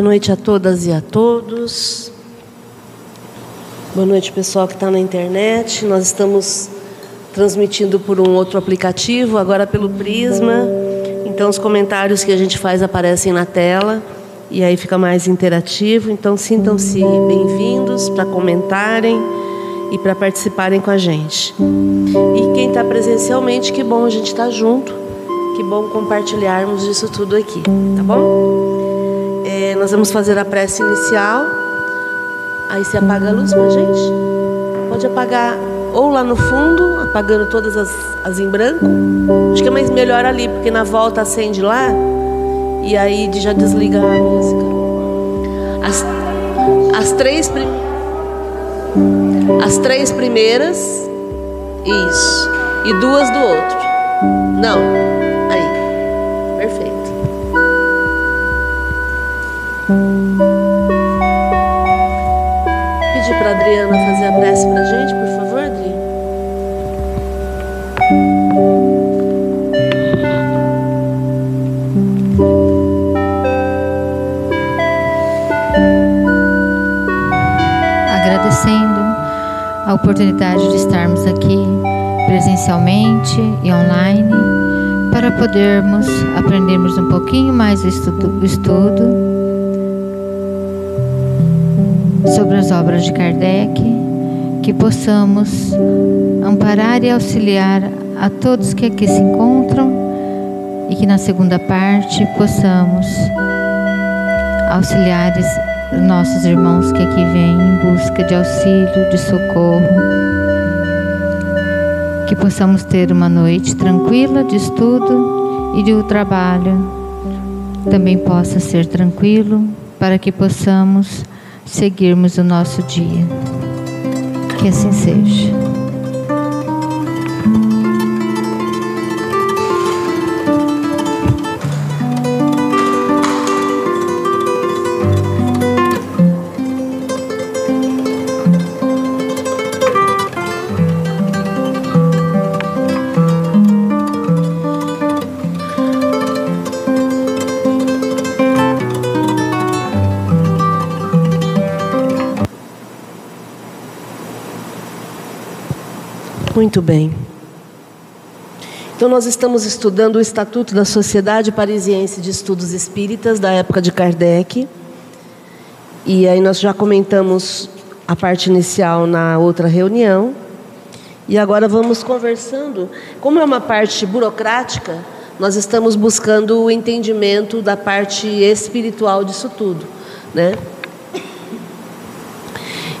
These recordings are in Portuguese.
Boa noite a todas e a todos. Boa noite, pessoal que está na internet. Nós estamos transmitindo por um outro aplicativo, agora pelo Prisma. Então, os comentários que a gente faz aparecem na tela e aí fica mais interativo. Então, sintam-se bem-vindos para comentarem e para participarem com a gente. E quem está presencialmente, que bom a gente estar tá junto, que bom compartilharmos isso tudo aqui, tá bom? Nós vamos fazer a prece inicial. Aí você apaga a luz para gente. Pode apagar ou lá no fundo, apagando todas as, as em branco. Acho que é mais melhor ali, porque na volta acende lá e aí já desliga a música. As, as três. As três primeiras, isso. E duas do outro. Não. Adriana fazer a prece para a gente, por favor, Adri. Agradecendo a oportunidade de estarmos aqui presencialmente e online para podermos aprendermos um pouquinho mais o estudo, estudo sobre as obras de Kardec, que possamos amparar e auxiliar a todos que aqui se encontram e que na segunda parte possamos auxiliar nossos irmãos que aqui vêm em busca de auxílio, de socorro. Que possamos ter uma noite tranquila de estudo e de o trabalho também possa ser tranquilo para que possamos seguirmos o nosso dia. Que assim seja. Muito bem. Então, nós estamos estudando o Estatuto da Sociedade Parisiense de Estudos Espíritas, da época de Kardec. E aí, nós já comentamos a parte inicial na outra reunião. E agora vamos conversando. Como é uma parte burocrática, nós estamos buscando o entendimento da parte espiritual disso tudo. Né?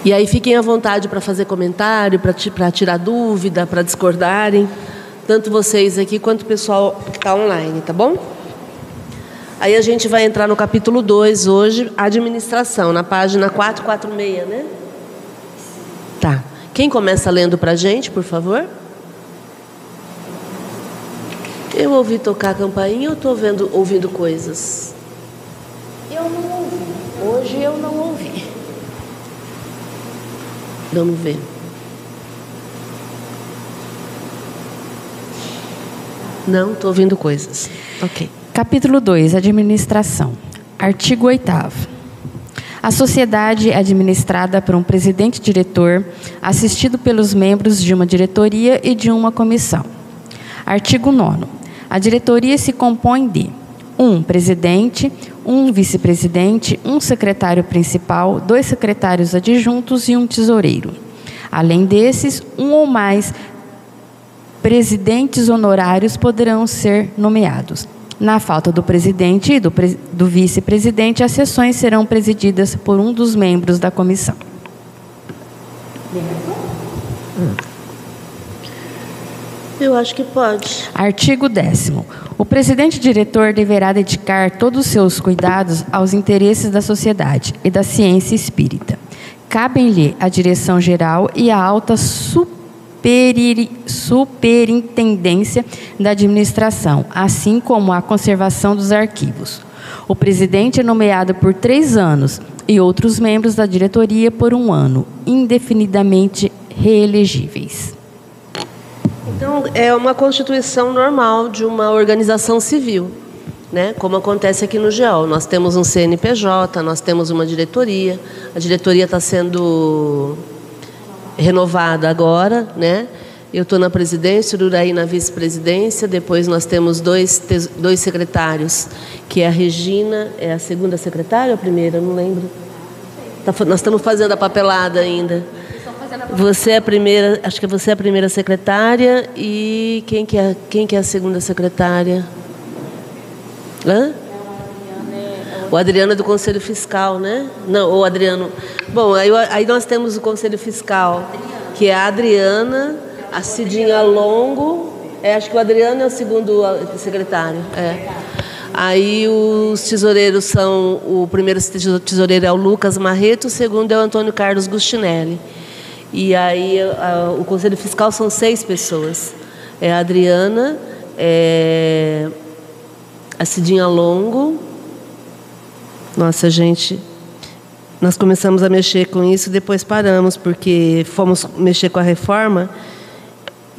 E aí fiquem à vontade para fazer comentário, para tirar dúvida, para discordarem, tanto vocês aqui quanto o pessoal que está online, tá bom? Aí a gente vai entrar no capítulo 2 hoje, administração, na página 446, né? Tá. Quem começa lendo para a gente, por favor? Eu ouvi tocar a campainha ou estou ouvindo coisas? Eu não ouvi. Hoje eu não ouvi. Vamos ver. Não, estou ouvindo coisas. Ok. Capítulo 2 Administração. Artigo 8. A sociedade é administrada por um presidente-diretor, assistido pelos membros de uma diretoria e de uma comissão. Artigo 9. A diretoria se compõe de um presidente, um vice-presidente, um secretário principal, dois secretários adjuntos e um tesoureiro. Além desses, um ou mais presidentes honorários poderão ser nomeados. Na falta do presidente e do, do vice-presidente, as sessões serão presididas por um dos membros da comissão. Hum. Eu acho que pode. Artigo 10. O presidente diretor deverá dedicar todos os seus cuidados aos interesses da sociedade e da ciência espírita. Cabem-lhe a direção geral e a alta superintendência da administração, assim como a conservação dos arquivos. O presidente é nomeado por três anos e outros membros da diretoria por um ano, indefinidamente reelegíveis. Então, é uma constituição normal de uma organização civil. né? como acontece aqui no GEOL. Nós temos um CNPJ, nós temos uma diretoria, a diretoria está sendo renovada agora, né? Eu estou na presidência, o Uraí na vice-presidência, depois nós temos dois, dois secretários, que é a Regina, é a segunda secretária ou a primeira? Não lembro. Tá, nós estamos fazendo a papelada ainda. Você é a primeira, acho que você é a primeira secretária e quem que é, quem que é a segunda secretária? Hã? O Adriano é do Conselho Fiscal, né? Não, o Adriano. Bom, aí, aí nós temos o Conselho Fiscal, que é a Adriana, a Cidinha Longo. É, acho que o Adriano é o segundo secretário. É. Aí os tesoureiros são o primeiro tesoureiro é o Lucas Marreto, o segundo é o Antônio Carlos Gustinelli. E aí a, o Conselho Fiscal são seis pessoas. É a Adriana, é a Cidinha Longo. Nossa, gente, nós começamos a mexer com isso e depois paramos, porque fomos mexer com a reforma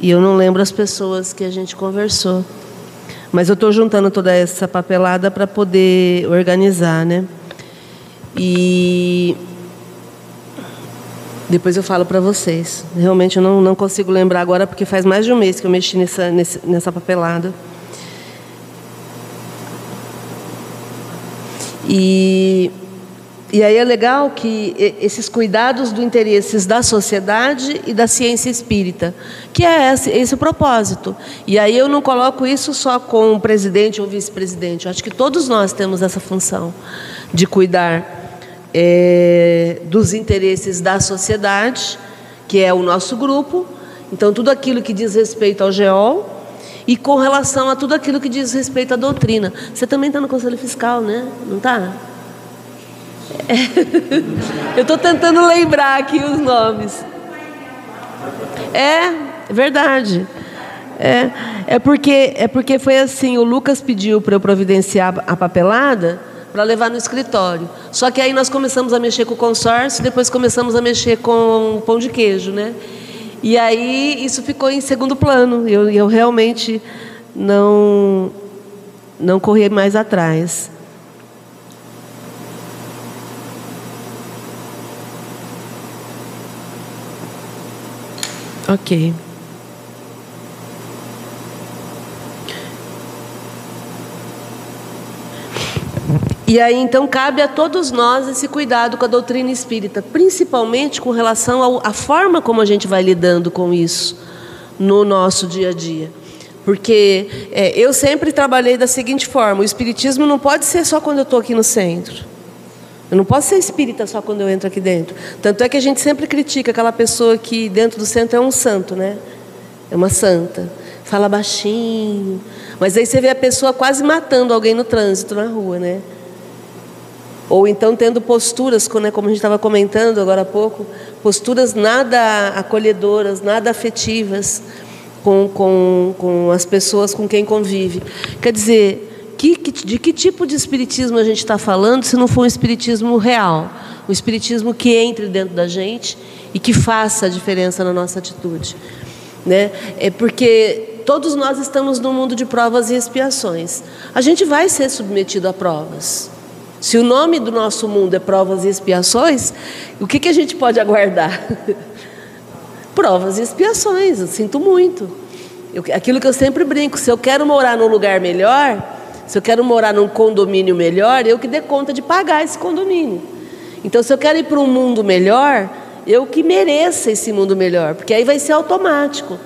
e eu não lembro as pessoas que a gente conversou. Mas eu estou juntando toda essa papelada para poder organizar, né? E depois eu falo para vocês. Realmente eu não, não consigo lembrar agora, porque faz mais de um mês que eu mexi nessa, nessa papelada. E, e aí é legal que esses cuidados do interesses da sociedade e da ciência espírita, que é esse, esse o propósito. E aí eu não coloco isso só com o presidente ou vice-presidente. Acho que todos nós temos essa função de cuidar é, dos interesses da sociedade, que é o nosso grupo. Então, tudo aquilo que diz respeito ao GEOL e com relação a tudo aquilo que diz respeito à doutrina. Você também está no Conselho Fiscal, né? Não está? É. Eu estou tentando lembrar aqui os nomes. É, verdade. É, é porque é porque foi assim. O Lucas pediu para eu providenciar a papelada para levar no escritório. Só que aí nós começamos a mexer com o consórcio, depois começamos a mexer com o pão de queijo, né? E aí isso ficou em segundo plano. Eu, eu realmente não não corri mais atrás. Ok. E aí então cabe a todos nós esse cuidado com a doutrina espírita, principalmente com relação à forma como a gente vai lidando com isso no nosso dia a dia. Porque é, eu sempre trabalhei da seguinte forma: o espiritismo não pode ser só quando eu estou aqui no centro. Eu não posso ser espírita só quando eu entro aqui dentro. Tanto é que a gente sempre critica aquela pessoa que dentro do centro é um santo, né? É uma santa. Fala baixinho. Mas aí você vê a pessoa quase matando alguém no trânsito, na rua, né? Ou então tendo posturas, né, como a gente estava comentando agora há pouco, posturas nada acolhedoras, nada afetivas com, com, com as pessoas com quem convive. Quer dizer, que, de que tipo de espiritismo a gente está falando se não for um espiritismo real? Um espiritismo que entre dentro da gente e que faça a diferença na nossa atitude. Né? É porque todos nós estamos num mundo de provas e expiações. A gente vai ser submetido a provas. Se o nome do nosso mundo é provas e expiações, o que, que a gente pode aguardar? provas e expiações, eu sinto muito. Eu, aquilo que eu sempre brinco, se eu quero morar num lugar melhor, se eu quero morar num condomínio melhor, eu que dê conta de pagar esse condomínio. Então, se eu quero ir para um mundo melhor, eu que mereça esse mundo melhor, porque aí vai ser automático.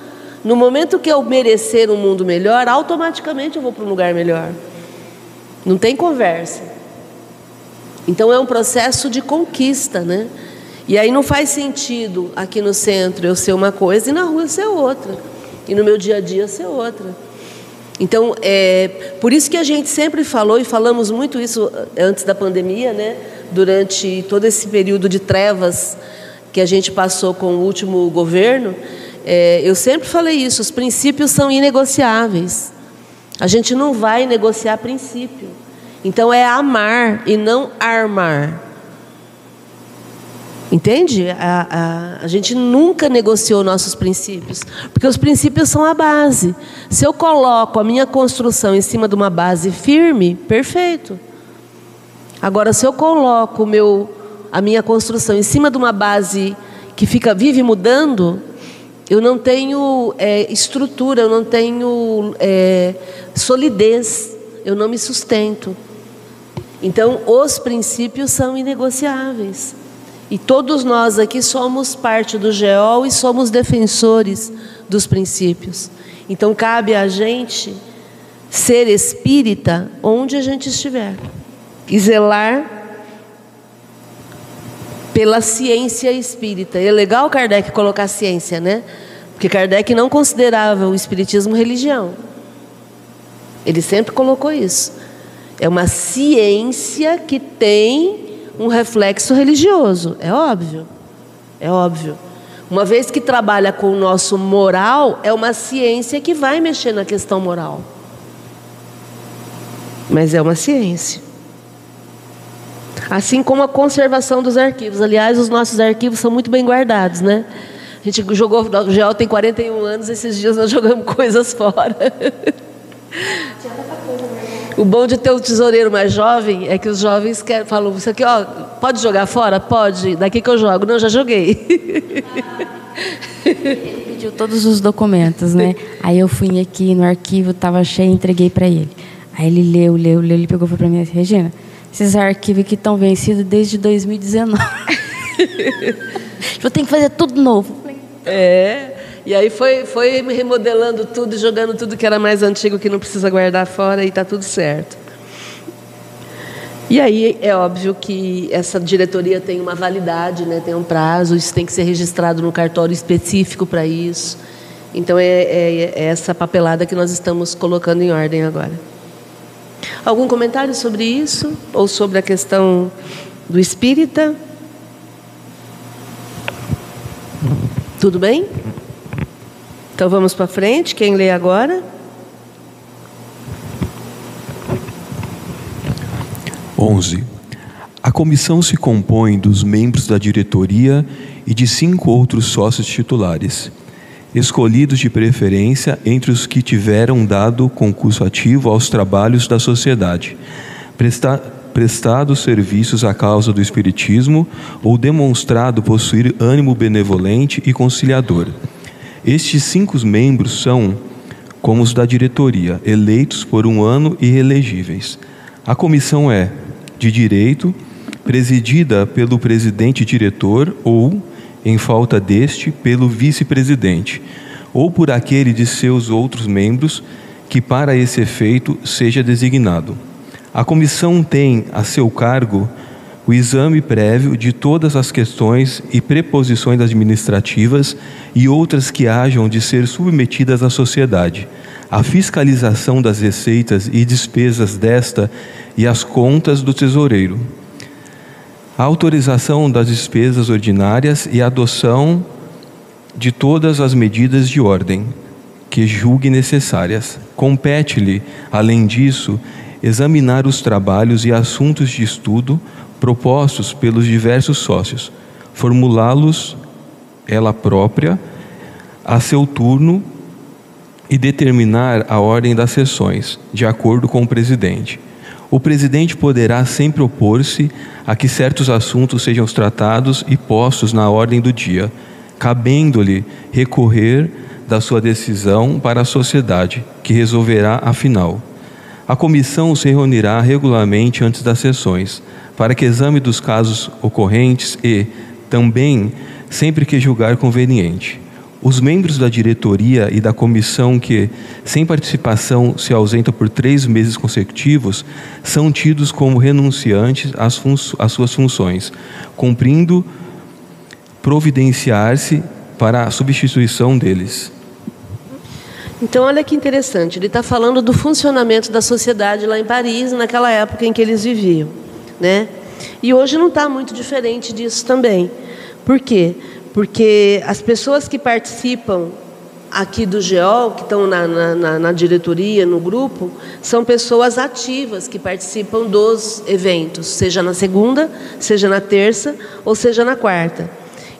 No momento que eu merecer um mundo melhor, automaticamente eu vou para um lugar melhor. Não tem conversa. Então é um processo de conquista, né? E aí não faz sentido aqui no centro eu ser uma coisa e na rua ser outra. E no meu dia a dia ser outra. Então, é por isso que a gente sempre falou, e falamos muito isso antes da pandemia, né? durante todo esse período de trevas que a gente passou com o último governo, é, eu sempre falei isso: os princípios são inegociáveis. A gente não vai negociar princípio. Então é amar e não armar. Entende? A, a, a, gente nunca negociou nossos princípios, porque os princípios são a base. Se eu coloco a minha construção em cima de uma base firme, perfeito. Agora, se eu coloco meu, a minha construção em cima de uma base que fica vive mudando, eu não tenho é, estrutura, eu não tenho é, solidez, eu não me sustento. Então, os princípios são inegociáveis. E todos nós aqui somos parte do GEOL e somos defensores dos princípios. Então, cabe a gente ser espírita onde a gente estiver e zelar pela ciência espírita. E é legal Kardec colocar ciência, né? Porque Kardec não considerava o espiritismo religião. Ele sempre colocou isso. É uma ciência que tem um reflexo religioso, é óbvio. É óbvio. Uma vez que trabalha com o nosso moral, é uma ciência que vai mexer na questão moral. Mas é uma ciência. Assim como a conservação dos arquivos. Aliás, os nossos arquivos são muito bem guardados, né? A gente jogou, o GEL tem 41 anos, esses dias nós jogamos coisas fora. O bom de ter um tesoureiro mais jovem é que os jovens querem, falam, isso aqui, ó, pode jogar fora? Pode, daqui que eu jogo. Não, já joguei. Ele pediu todos os documentos, né? Aí eu fui aqui no arquivo, estava cheio, entreguei para ele. Aí ele leu, leu, leu, ele pegou para mim assim, Regina, esses arquivos aqui estão vencidos desde 2019. eu tenho que fazer tudo novo. É. E aí foi, foi remodelando tudo, jogando tudo que era mais antigo, que não precisa guardar fora e está tudo certo. E aí é óbvio que essa diretoria tem uma validade, né, tem um prazo, isso tem que ser registrado no cartório específico para isso. Então é, é, é essa papelada que nós estamos colocando em ordem agora. Algum comentário sobre isso? Ou sobre a questão do espírita? Tudo bem? Então vamos para frente. Quem lê agora? Onze. A comissão se compõe dos membros da diretoria e de cinco outros sócios titulares, escolhidos de preferência entre os que tiveram dado concurso ativo aos trabalhos da sociedade, presta, prestado serviços à causa do Espiritismo ou demonstrado possuir ânimo benevolente e conciliador estes cinco membros são, como os da diretoria, eleitos por um ano e reelegíveis. A comissão é de direito, presidida pelo presidente diretor ou, em falta deste, pelo vice-presidente, ou por aquele de seus outros membros que para esse efeito seja designado. A comissão tem a seu cargo o exame prévio de todas as questões e preposições administrativas e outras que hajam de ser submetidas à sociedade, a fiscalização das receitas e despesas desta e as contas do tesoureiro, a autorização das despesas ordinárias e a adoção de todas as medidas de ordem que julgue necessárias. Compete-lhe, além disso, examinar os trabalhos e assuntos de estudo propostos pelos diversos sócios, formulá-los ela própria a seu turno e determinar a ordem das sessões, de acordo com o presidente. O presidente poderá sempre opor-se a que certos assuntos sejam tratados e postos na ordem do dia, cabendo-lhe recorrer da sua decisão para a sociedade, que resolverá afinal. A comissão se reunirá regularmente antes das sessões, para que exame dos casos ocorrentes e, também, sempre que julgar conveniente. Os membros da diretoria e da comissão que, sem participação, se ausentam por três meses consecutivos, são tidos como renunciantes às, às suas funções, cumprindo providenciar-se para a substituição deles. Então, olha que interessante, ele está falando do funcionamento da sociedade lá em Paris, naquela época em que eles viviam. Né? E hoje não está muito diferente disso também. Por quê? Porque as pessoas que participam aqui do GEOL, que estão na, na, na, diretoria, no grupo, são pessoas ativas que participam dos eventos, seja na segunda, seja na terça ou seja na quarta.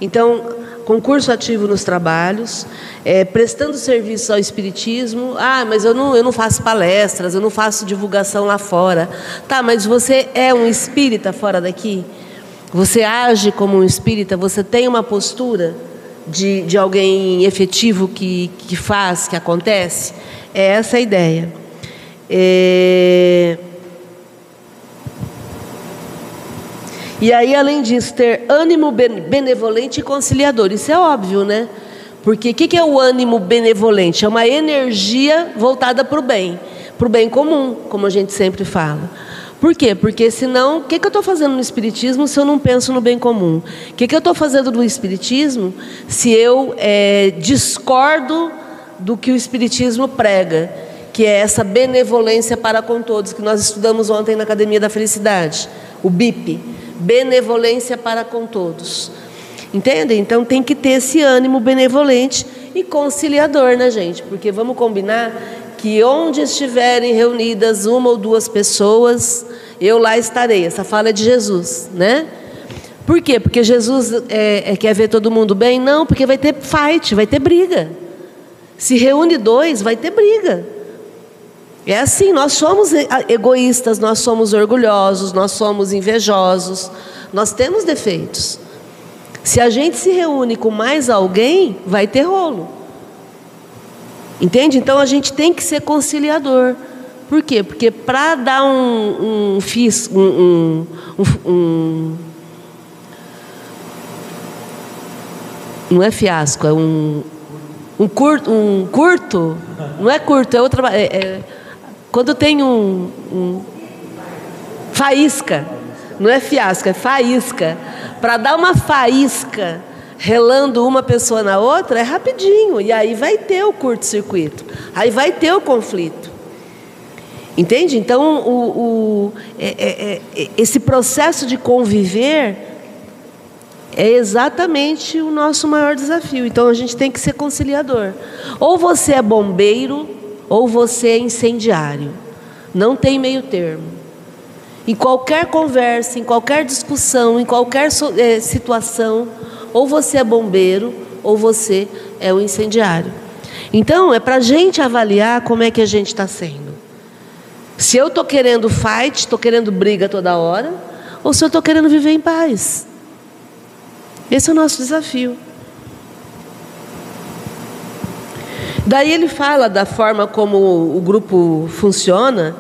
Então, concurso ativo nos trabalhos, é, prestando serviço ao Espiritismo. Ah, mas eu não, eu não faço palestras, eu não faço divulgação lá fora. Tá, mas você é um espírita fora daqui? Você age como um espírita? Você tem uma postura de, de alguém efetivo que, que faz, que acontece? É essa a ideia. É... E aí, além disso, ter ânimo benevolente e conciliador. Isso é óbvio, né? Porque o que, que é o ânimo benevolente? É uma energia voltada para o bem, para o bem comum, como a gente sempre fala. Por quê? Porque senão, o que, que eu estou fazendo no Espiritismo se eu não penso no bem comum? O que, que eu estou fazendo no Espiritismo se eu é, discordo do que o Espiritismo prega? Que é essa benevolência para com todos, que nós estudamos ontem na Academia da Felicidade, o BIP benevolência para com todos. Entende? Então tem que ter esse ânimo benevolente e conciliador, né, gente? Porque vamos combinar que onde estiverem reunidas uma ou duas pessoas, eu lá estarei. Essa fala é de Jesus, né? Por quê? Porque Jesus é, é, quer ver todo mundo bem? Não, porque vai ter fight, vai ter briga. Se reúne dois, vai ter briga. É assim, nós somos egoístas, nós somos orgulhosos, nós somos invejosos, nós temos defeitos. Se a gente se reúne com mais alguém, vai ter rolo. Entende? Então a gente tem que ser conciliador. Por quê? Porque para dar um, um, um, um, um, Não é fiasco, é um. Um curto, um curto, não é curto, é outra. É, é, quando tem um, um faísca, não é fiasco, é faísca. Para dar uma faísca relando uma pessoa na outra é rapidinho. E aí vai ter o curto-circuito. Aí vai ter o conflito. Entende? Então, o, o é, é, é, esse processo de conviver é exatamente o nosso maior desafio. Então, a gente tem que ser conciliador. Ou você é bombeiro, ou você é incendiário. Não tem meio termo. Em qualquer conversa, em qualquer discussão, em qualquer é, situação, ou você é bombeiro, ou você é o incendiário. Então, é para a gente avaliar como é que a gente está sendo. Se eu estou querendo fight, estou querendo briga toda hora, ou se eu estou querendo viver em paz. Esse é o nosso desafio. Daí ele fala da forma como o grupo funciona,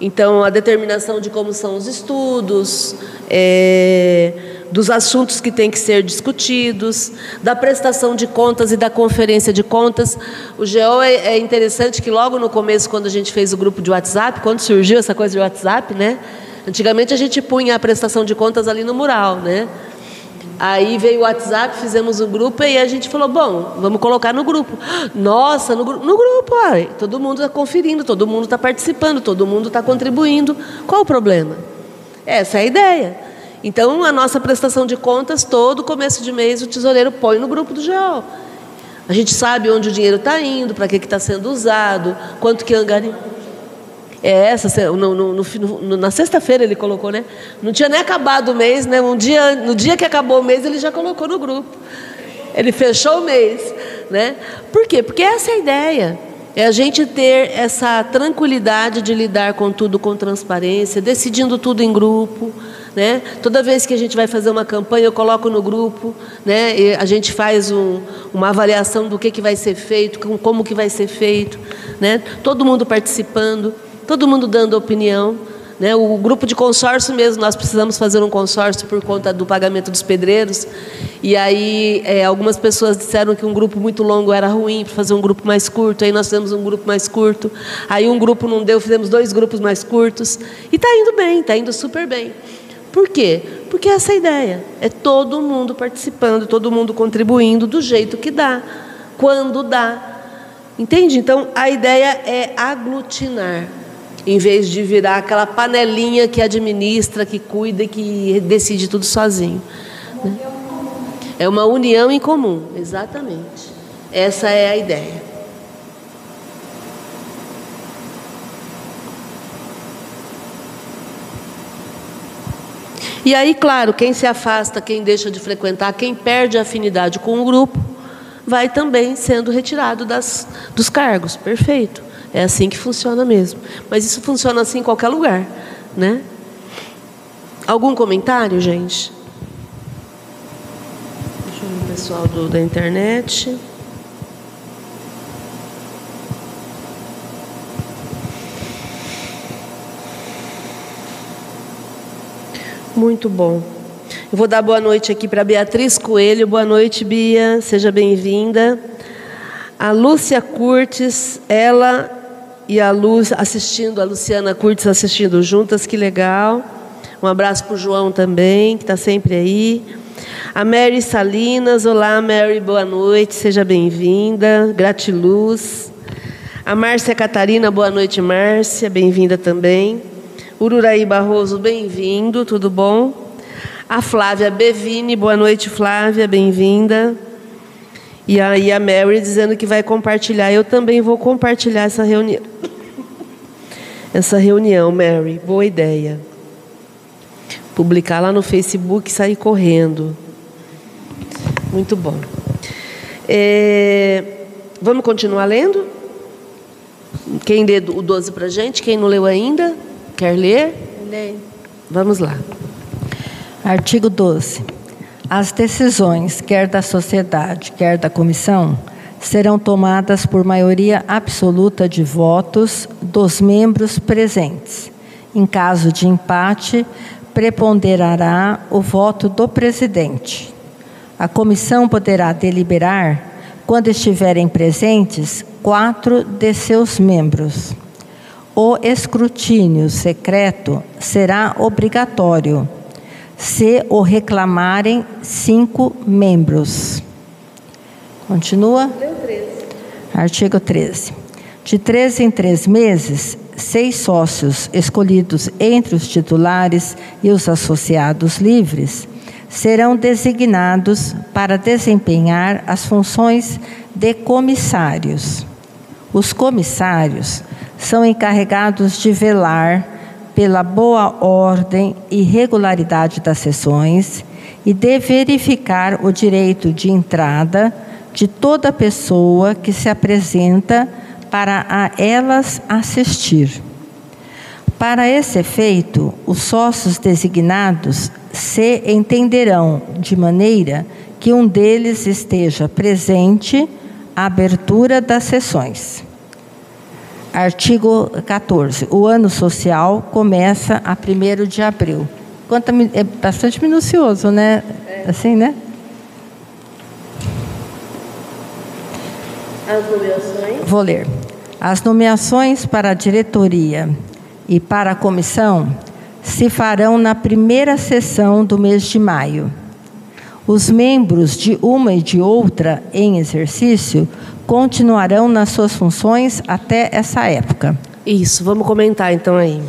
então a determinação de como são os estudos, é, dos assuntos que têm que ser discutidos, da prestação de contas e da conferência de contas. O GEO é, é interessante que logo no começo, quando a gente fez o grupo de WhatsApp, quando surgiu essa coisa de WhatsApp, né? Antigamente a gente punha a prestação de contas ali no mural, né? Aí veio o WhatsApp, fizemos um grupo e a gente falou: bom, vamos colocar no grupo. Nossa, no, no grupo, ai, todo mundo está conferindo, todo mundo está participando, todo mundo está contribuindo. Qual o problema? Essa é a ideia. Então, a nossa prestação de contas, todo começo de mês, o tesoureiro põe no grupo do GEO. A gente sabe onde o dinheiro está indo, para que está sendo usado, quanto que angari. É essa, no, no, no, na sexta-feira ele colocou, né? Não tinha nem acabado o mês, né? Um dia, no dia que acabou o mês, ele já colocou no grupo. Ele fechou o mês, né? Por quê? Porque essa é a ideia. É a gente ter essa tranquilidade de lidar com tudo com transparência, decidindo tudo em grupo. Né? Toda vez que a gente vai fazer uma campanha, eu coloco no grupo, né? E a gente faz um, uma avaliação do que, que vai ser feito, como que vai ser feito, né? todo mundo participando todo mundo dando opinião. Né? O grupo de consórcio mesmo, nós precisamos fazer um consórcio por conta do pagamento dos pedreiros. E aí é, algumas pessoas disseram que um grupo muito longo era ruim, para fazer um grupo mais curto. Aí nós fizemos um grupo mais curto. Aí um grupo não deu, fizemos dois grupos mais curtos. E está indo bem, está indo super bem. Por quê? Porque essa é a ideia. É todo mundo participando, todo mundo contribuindo do jeito que dá, quando dá. Entende? Então a ideia é aglutinar em vez de virar aquela panelinha que administra, que cuida, que decide tudo sozinho. Né? É uma união em comum, exatamente. Essa é a ideia. E aí, claro, quem se afasta, quem deixa de frequentar, quem perde a afinidade com o grupo, vai também sendo retirado das, dos cargos. Perfeito. É assim que funciona mesmo. Mas isso funciona assim em qualquer lugar, né? Algum comentário, gente? Deixa eu ver o pessoal do, da internet. Muito bom. Eu vou dar boa noite aqui para Beatriz Coelho. Boa noite, Bia. Seja bem-vinda. A Lúcia Curtis, ela e a Luz assistindo, a Luciana Curtis assistindo juntas, que legal. Um abraço para o João também, que está sempre aí. A Mary Salinas, olá Mary, boa noite, seja bem-vinda. Gratiluz. A Márcia Catarina, boa noite, Márcia, bem-vinda também. Ururaí Barroso, bem-vindo, tudo bom? A Flávia Bevini, boa noite, Flávia, bem-vinda. E aí a Mary dizendo que vai compartilhar. Eu também vou compartilhar essa reunião. Essa reunião, Mary, boa ideia. Publicar lá no Facebook e sair correndo. Muito bom. É, vamos continuar lendo? Quem lê o 12 para gente? Quem não leu ainda? Quer ler? Lê. Vamos lá. Artigo 12. As decisões, quer da sociedade, quer da comissão, serão tomadas por maioria absoluta de votos dos membros presentes. Em caso de empate, preponderará o voto do presidente. A comissão poderá deliberar, quando estiverem presentes, quatro de seus membros. O escrutínio secreto será obrigatório se o reclamarem cinco membros. Continua? Artigo 13. De três em três meses, seis sócios escolhidos entre os titulares e os associados livres serão designados para desempenhar as funções de comissários. Os comissários são encarregados de velar pela boa ordem e regularidade das sessões e de verificar o direito de entrada de toda pessoa que se apresenta para a elas assistir. Para esse efeito, os sócios designados se entenderão de maneira que um deles esteja presente à abertura das sessões. Artigo 14. O ano social começa a 1 de abril. Quanto, é bastante minucioso, né? Assim, né? As nomeações. Vou ler. As nomeações para a diretoria e para a comissão se farão na primeira sessão do mês de maio. Os membros de uma e de outra em exercício continuarão nas suas funções até essa época. Isso, vamos comentar então aí.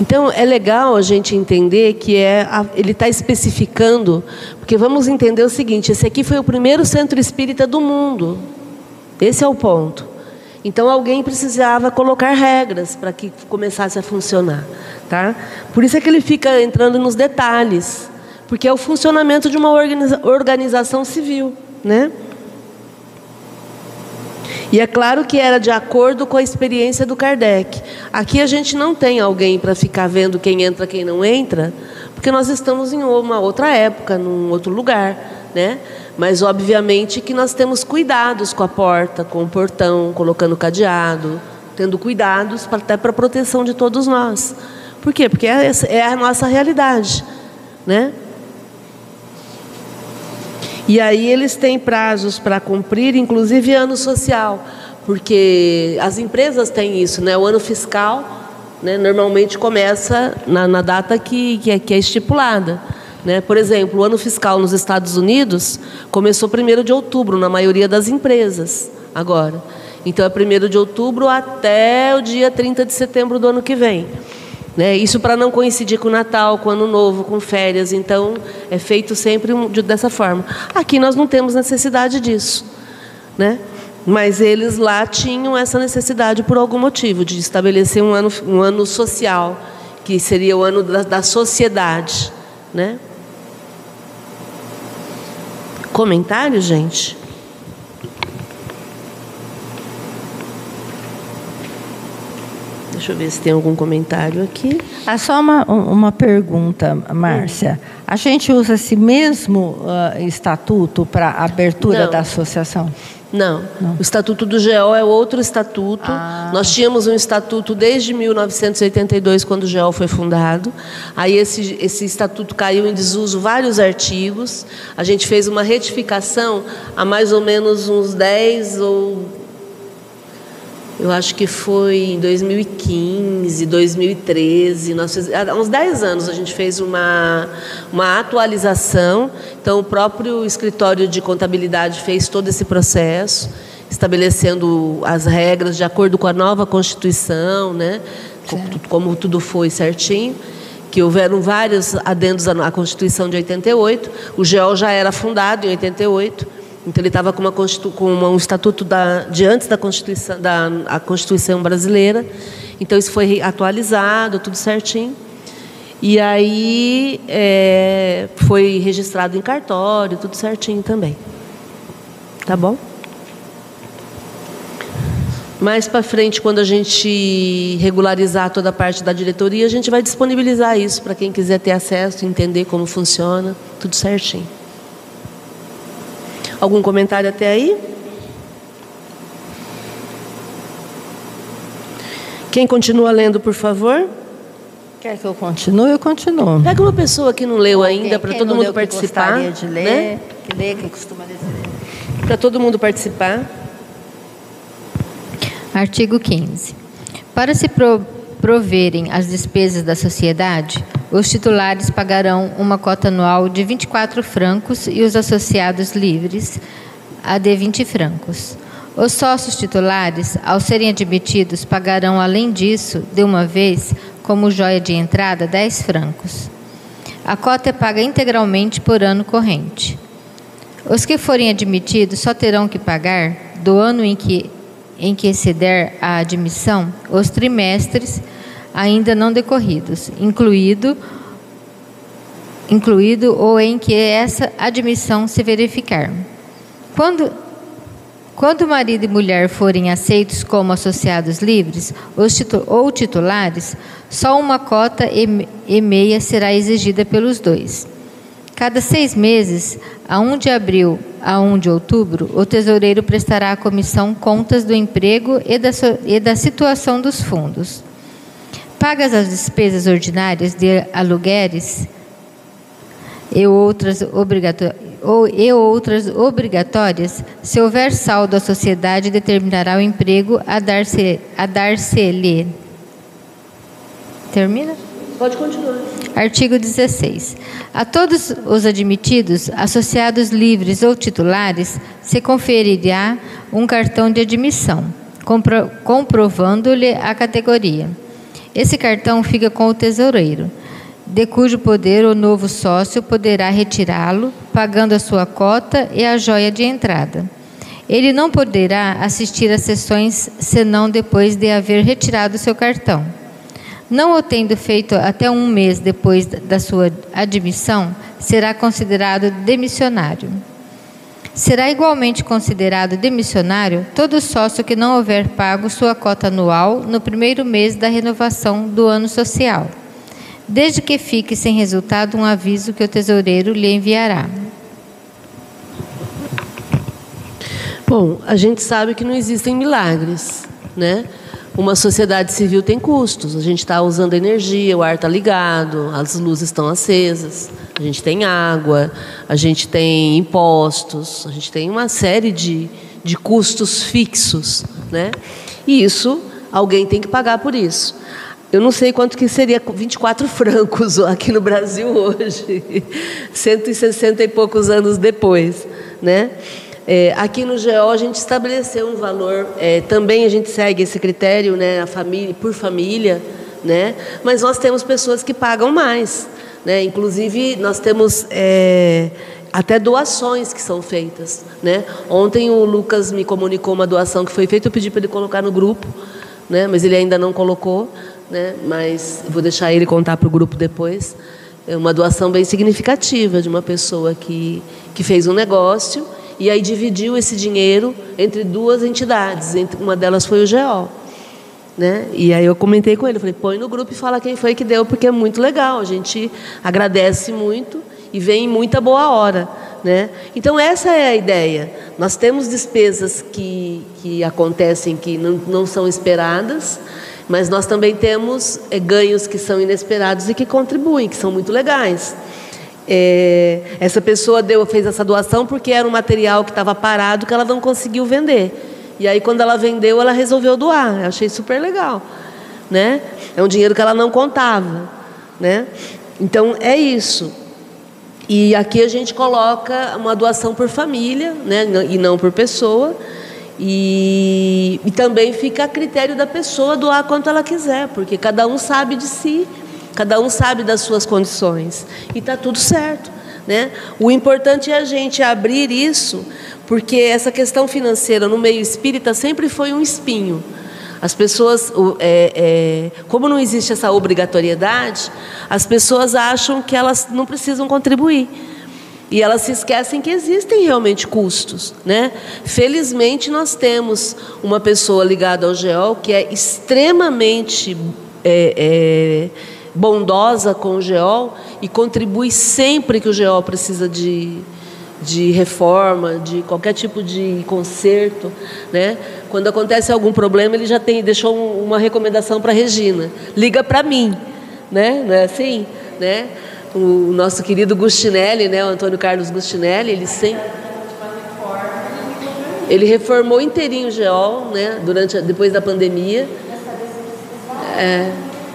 Então é legal a gente entender que é ele está especificando, porque vamos entender o seguinte: esse aqui foi o primeiro centro espírita do mundo. Esse é o ponto. Então alguém precisava colocar regras para que começasse a funcionar, tá? Por isso é que ele fica entrando nos detalhes, porque é o funcionamento de uma organiza organização civil, né? E é claro que era de acordo com a experiência do Kardec. Aqui a gente não tem alguém para ficar vendo quem entra, quem não entra, porque nós estamos em uma outra época, num outro lugar, né? Mas, obviamente, que nós temos cuidados com a porta, com o portão, colocando cadeado, tendo cuidados pra, até para a proteção de todos nós. Por quê? Porque é, é a nossa realidade. Né? E aí eles têm prazos para cumprir, inclusive ano social, porque as empresas têm isso, né? O ano fiscal né, normalmente começa na, na data que, que, é, que é estipulada. Né? Por exemplo, o ano fiscal nos Estados Unidos começou 1 de outubro, na maioria das empresas, agora. Então, é 1 de outubro até o dia 30 de setembro do ano que vem. Né? Isso para não coincidir com o Natal, com o Ano Novo, com férias. Então, é feito sempre dessa forma. Aqui nós não temos necessidade disso. Né? Mas eles lá tinham essa necessidade por algum motivo de estabelecer um ano, um ano social, que seria o ano da, da sociedade, né? Comentário, gente? Deixa eu ver se tem algum comentário aqui. Ah, só uma, uma pergunta, Márcia. A gente usa esse mesmo uh, estatuto para abertura Não. da associação? Não. O Estatuto do GEO é outro estatuto. Ah. Nós tínhamos um estatuto desde 1982, quando o GEO foi fundado. Aí esse, esse estatuto caiu em desuso vários artigos. A gente fez uma retificação há mais ou menos uns 10 ou. Eu acho que foi em 2015, 2013. Nós há uns 10 anos a gente fez uma, uma atualização. Então, o próprio escritório de contabilidade fez todo esse processo, estabelecendo as regras de acordo com a nova Constituição, né? como, como tudo foi certinho. Que houveram vários adendos à Constituição de 88. O GEO já era fundado em 88. Então ele estava com, com um estatuto da, de antes da Constituição, da a Constituição brasileira. Então isso foi atualizado, tudo certinho. E aí é, foi registrado em cartório, tudo certinho também. Tá bom? Mais para frente, quando a gente regularizar toda a parte da diretoria, a gente vai disponibilizar isso para quem quiser ter acesso, entender como funciona, tudo certinho. Algum comentário até aí? Quem continua lendo, por favor? Quer que eu continue? Eu continuo. Pega uma pessoa que não leu ainda para todo não mundo leu, que participar. gostaria de ler, né? que lê, quem costuma ler. Para todo mundo participar. Artigo 15. Para se pro- proverem as despesas da sociedade, os titulares pagarão uma cota anual de 24 francos e os associados livres a de 20 francos. Os sócios titulares, ao serem admitidos, pagarão, além disso, de uma vez, como joia de entrada, 10 francos. A cota é paga integralmente por ano corrente. Os que forem admitidos só terão que pagar, do ano em que, em que exceder a admissão, os trimestres ainda não decorridos, incluído, incluído ou em que essa admissão se verificar. Quando, quando marido e mulher forem aceitos como associados livres ou titulares, só uma cota e, meia será exigida pelos dois. Cada seis meses, a 1 de abril a 1 de outubro, o tesoureiro prestará à comissão contas do emprego e da, e da situação dos fundos. Pagas as despesas ordinárias de aluguéis e outras, ou- e outras obrigatórias, se houver saldo, a sociedade determinará o emprego a dar-se- a dar-se-lhe. Termina? Pode continuar. Artigo 16. A todos os admitidos, associados livres ou titulares, se conferirá um cartão de admissão, compro- comprovando-lhe a categoria. Esse cartão fica com o tesoureiro, de cujo poder o novo sócio poderá retirá-lo, pagando a sua cota e a joia de entrada. Ele não poderá assistir às sessões senão depois de haver retirado seu cartão. Não o tendo feito até um mês depois da sua admissão, será considerado demissionário. Será igualmente considerado demissionário todo sócio que não houver pago sua cota anual no primeiro mês da renovação do ano social, desde que fique sem resultado um aviso que o tesoureiro lhe enviará. Bom, a gente sabe que não existem milagres, né? Uma sociedade civil tem custos. A gente está usando energia, o ar está ligado, as luzes estão acesas, a gente tem água, a gente tem impostos, a gente tem uma série de, de custos fixos, né? E isso alguém tem que pagar por isso. Eu não sei quanto que seria 24 francos aqui no Brasil hoje, 160 e poucos anos depois, né? É, aqui no GO a gente estabeleceu um valor, é, também a gente segue esse critério, né, a família, por família, né, mas nós temos pessoas que pagam mais. Né? Inclusive, nós temos é, até doações que são feitas. Né? Ontem o Lucas me comunicou uma doação que foi feita, eu pedi para ele colocar no grupo, né? mas ele ainda não colocou, né? mas vou deixar ele contar para o grupo depois. É uma doação bem significativa de uma pessoa que, que fez um negócio e aí dividiu esse dinheiro entre duas entidades, entre, uma delas foi o GEOL. Né? E aí eu comentei com ele, falei, põe no grupo e fala quem foi que deu, porque é muito legal, a gente agradece muito e vem em muita boa hora. Né? Então essa é a ideia. Nós temos despesas que, que acontecem que não, não são esperadas, mas nós também temos é, ganhos que são inesperados e que contribuem, que são muito legais. É, essa pessoa deu, fez essa doação porque era um material que estava parado que ela não conseguiu vender. E aí, quando ela vendeu, ela resolveu doar. Eu achei super legal. Né? É um dinheiro que ela não contava. Né? Então, é isso. E aqui a gente coloca uma doação por família, né? e não por pessoa. E, e também fica a critério da pessoa doar quanto ela quiser, porque cada um sabe de si, cada um sabe das suas condições. E está tudo certo. Né? O importante é a gente abrir isso, porque essa questão financeira no meio espírita sempre foi um espinho. As pessoas, é, é, como não existe essa obrigatoriedade, as pessoas acham que elas não precisam contribuir. E elas se esquecem que existem realmente custos. Né? Felizmente, nós temos uma pessoa ligada ao GEOL que é extremamente é, é, bondosa com o GEOL e contribui sempre que o GEOL precisa de, de reforma, de qualquer tipo de conserto, né? Quando acontece algum problema, ele já tem deixou uma recomendação para Regina. Liga para mim, né? Não é assim, né? o nosso querido Gustinelli, né, o Antônio Carlos Gustinelli, ele sempre ele reformou inteirinho o GEOL, né, durante depois da pandemia. É,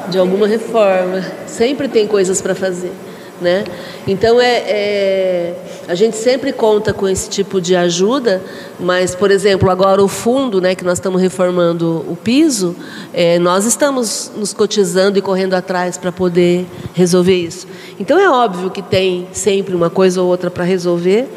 de alguma reforma. Sempre tem coisas para fazer. Né? Então é, é, a gente sempre conta com esse tipo de ajuda, mas por exemplo agora o fundo, né, que nós estamos reformando o piso, é, nós estamos nos cotizando e correndo atrás para poder resolver isso. Então é óbvio que tem sempre uma coisa ou outra para resolver,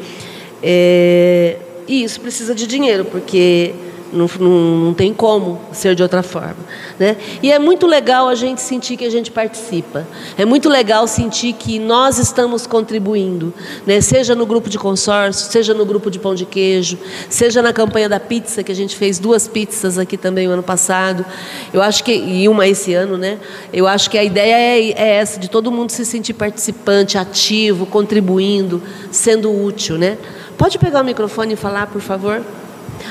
é, e isso precisa de dinheiro porque não, não, não, tem como ser de outra forma. Né? E é muito legal a gente sentir que a gente participa. É muito legal sentir que nós estamos contribuindo. Né? Seja no grupo de consórcio, seja no grupo de pão de queijo, seja na campanha da pizza, que a gente fez duas pizzas aqui também o ano passado. Eu acho que, e uma esse ano, né? Eu acho que a ideia é, é essa, de todo mundo se sentir participante, ativo, contribuindo, sendo útil. Né? Pode pegar o microfone e falar, por favor?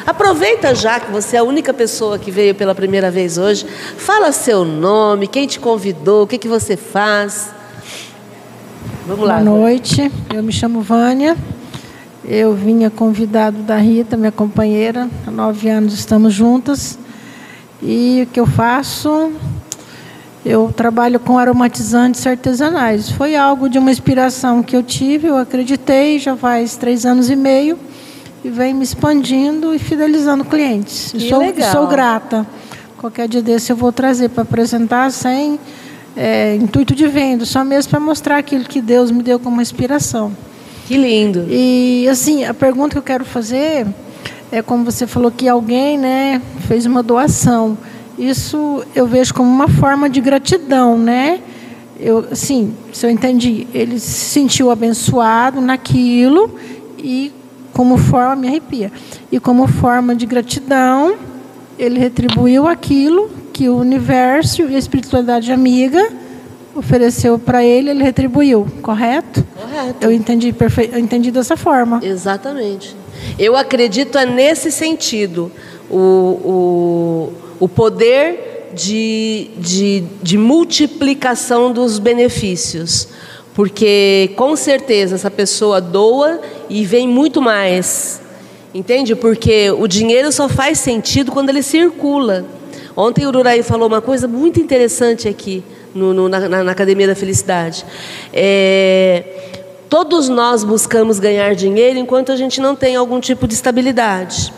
Aproveita já que você é a única pessoa que veio pela primeira vez hoje. Fala seu nome, quem te convidou, o que, que você faz. Vamos lá. Boa noite, eu me chamo Vânia. Eu vinha convidado da Rita, minha companheira. Há nove anos estamos juntas. E o que eu faço? Eu trabalho com aromatizantes artesanais. Foi algo de uma inspiração que eu tive, eu acreditei, já faz três anos e meio e vem me expandindo e fidelizando clientes. Que sou, legal. sou grata. Qualquer dia desse eu vou trazer para apresentar sem é, intuito de venda, só mesmo para mostrar aquilo que Deus me deu como inspiração. Que lindo. E assim, a pergunta que eu quero fazer é como você falou que alguém, né, fez uma doação. Isso eu vejo como uma forma de gratidão, né? Eu, sim, se eu entendi, ele se sentiu abençoado naquilo e como forma, me arrepia, e como forma de gratidão, ele retribuiu aquilo que o universo e a espiritualidade amiga ofereceu para ele, ele retribuiu, correto? Correto. Eu entendi, perfe... eu entendi dessa forma. Exatamente. Eu acredito é nesse sentido, o, o, o poder de, de, de multiplicação dos benefícios. Porque com certeza essa pessoa doa e vem muito mais. Entende? Porque o dinheiro só faz sentido quando ele circula. Ontem o Ururaí falou uma coisa muito interessante aqui no, no, na, na, Academia da Felicidade. É, todos nós buscamos ganhar dinheiro enquanto a gente não tem algum tipo de estabilidade.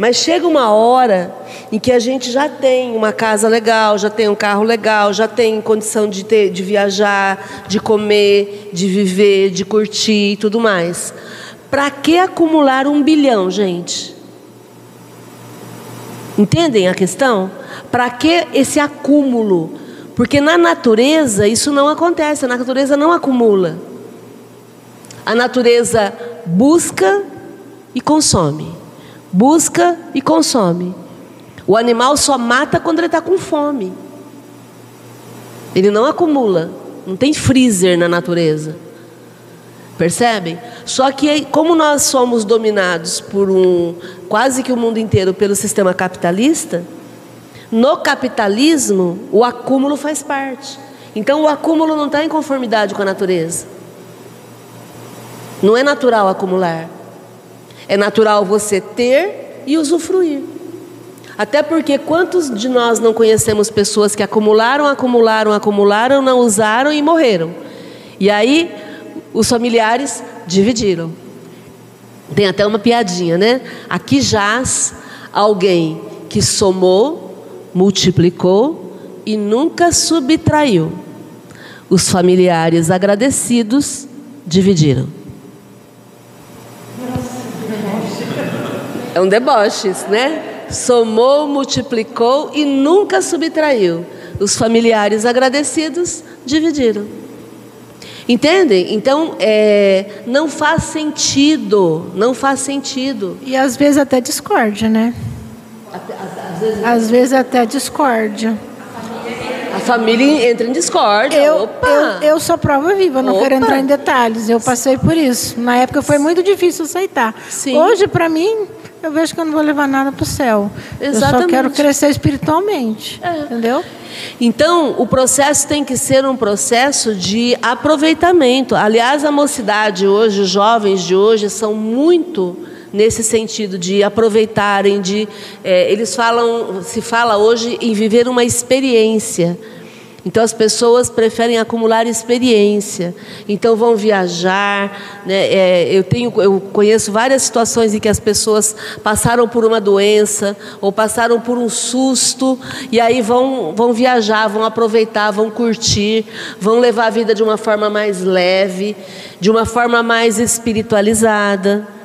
Mas chega uma hora em que a gente já tem uma casa legal, já tem um carro legal, já tem condição de, ter, de viajar, de comer, de viver, de curtir e tudo mais. Para que acumular um bilhão, gente? Entendem a questão? Para que esse acúmulo? Porque na natureza isso não acontece, a natureza não acumula. A natureza busca e consome. Busca e consome. O animal só mata quando ele está com fome. Ele não acumula. Não tem freezer na natureza. Percebem? Só que como nós somos dominados por um quase que o mundo inteiro pelo sistema capitalista, no capitalismo o acúmulo faz parte. Então o acúmulo não está em conformidade com a natureza. Não é natural acumular. É natural você ter e usufruir. Até porque quantos de nós não conhecemos pessoas que acumularam, acumularam, acumularam, não usaram e morreram? E aí os familiares dividiram. Tem até uma piadinha, né? Aqui jaz alguém que somou, multiplicou e nunca subtraiu. Os familiares agradecidos dividiram. É um deboche, né? Somou, multiplicou e nunca subtraiu. Os familiares agradecidos dividiram. Entendem? Então, é, não faz sentido, não faz sentido. E às vezes até discórdia, né? Às, vezes, às vezes até discórdia. A família entra em discórdia. Eu, eu, eu, sou prova viva, não Opa. quero entrar em detalhes. Eu passei por isso. Na época foi muito difícil aceitar. Sim. Hoje, para mim, eu vejo que eu não vou levar nada para o céu. Exatamente. Eu só quero crescer espiritualmente. É. Entendeu? Então, o processo tem que ser um processo de aproveitamento. Aliás, a mocidade hoje, os jovens de hoje, são muito nesse sentido de aproveitarem, de é, eles falam, se fala hoje em viver uma experiência. Então as pessoas preferem acumular experiência. Então vão viajar. Né? É, eu tenho, eu conheço várias situações em que as pessoas passaram por uma doença ou passaram por um susto e aí vão, vão viajar, vão aproveitar, vão curtir, vão levar a vida de uma forma mais leve, de uma forma mais espiritualizada.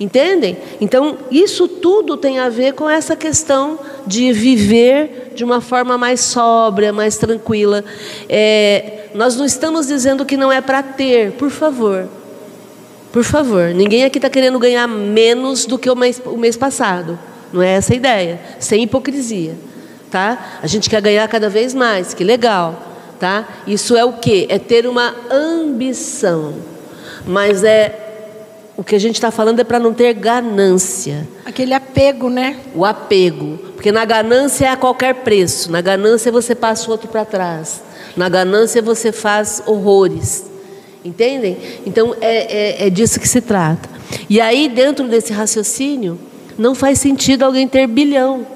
Entendem? Então, isso tudo tem a ver com essa questão de viver de uma forma mais sóbria, mais tranquila. É, nós não estamos dizendo que não é para ter, por favor. Por favor, ninguém aqui está querendo ganhar menos do que o mês, o mês passado. Não é essa a ideia, sem hipocrisia. Tá? A gente quer ganhar cada vez mais, que legal. Tá? Isso é o que? É ter uma ambição. Mas é o que a gente está falando é para não ter ganância. Aquele apego, né? O apego. Porque na ganância é a qualquer preço. Na ganância você passa o outro para trás. Na ganância você faz horrores. Entendem? Então é, é, é disso que se trata. E aí, dentro desse raciocínio, não faz sentido alguém ter bilhão.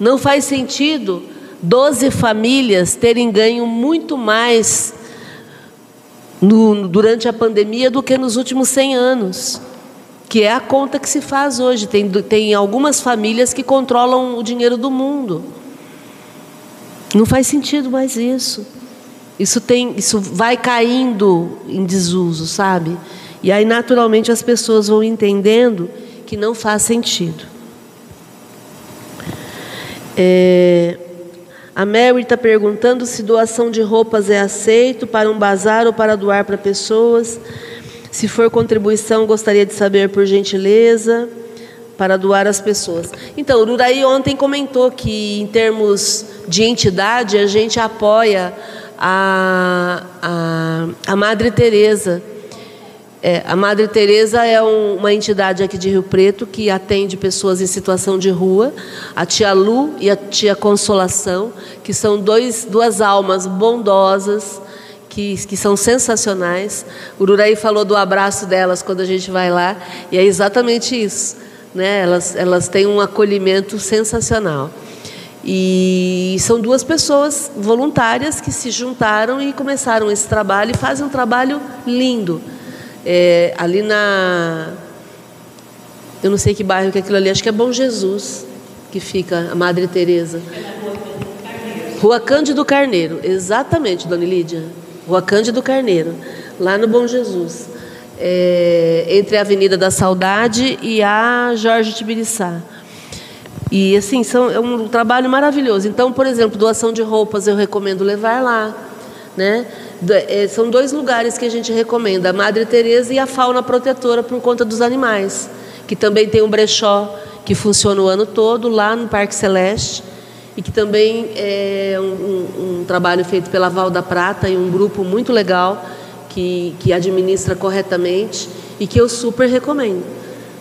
Não faz sentido 12 famílias terem ganho muito mais no, durante a pandemia do que nos últimos 100 anos, que é a conta que se faz hoje. Tem, tem algumas famílias que controlam o dinheiro do mundo. Não faz sentido mais isso. Isso, tem, isso vai caindo em desuso, sabe? E aí, naturalmente, as pessoas vão entendendo que não faz sentido. É, a Mary está perguntando se doação de roupas é aceito para um bazar ou para doar para pessoas. Se for contribuição, gostaria de saber por gentileza para doar às pessoas. Então, o Uraí ontem comentou que em termos de entidade a gente apoia a, a, a Madre Teresa é, a Madre Teresa é um, uma entidade aqui de Rio Preto que atende pessoas em situação de rua. A tia Lu e a tia Consolação, que são dois, duas almas bondosas, que, que são sensacionais. O Ururaí falou do abraço delas quando a gente vai lá, e é exatamente isso. Né? Elas, elas têm um acolhimento sensacional. E são duas pessoas voluntárias que se juntaram e começaram esse trabalho e fazem um trabalho lindo é, ali na Eu não sei que bairro que é aquilo ali, acho que é Bom Jesus, que fica a Madre Teresa. Rua Cândido Carneiro, exatamente, Dona Lídia. Rua Cândido Carneiro, lá no Bom Jesus. É, entre a Avenida da Saudade e a Jorge Tibiriçá. E assim, são, é um trabalho maravilhoso. Então, por exemplo, doação de roupas eu recomendo levar lá. Né? É, são dois lugares que a gente recomenda, a Madre Teresa e a Fauna Protetora por conta dos animais, que também tem um brechó que funciona o ano todo lá no Parque Celeste e que também é um, um, um trabalho feito pela Val da Prata e um grupo muito legal que, que administra corretamente e que eu super recomendo.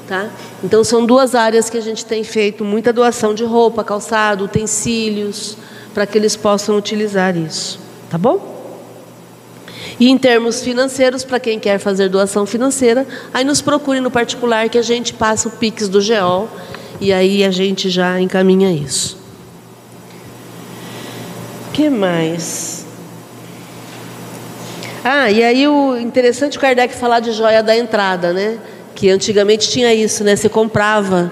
Tá? Então são duas áreas que a gente tem feito muita doação de roupa, calçado, utensílios, para que eles possam utilizar isso. Tá bom? E em termos financeiros, para quem quer fazer doação financeira, aí nos procure no particular que a gente passa o Pix do GEOL e aí a gente já encaminha isso. Que mais? Ah, e aí o interessante o Kardec falar de joia da entrada, né? Que antigamente tinha isso, né? Você comprava.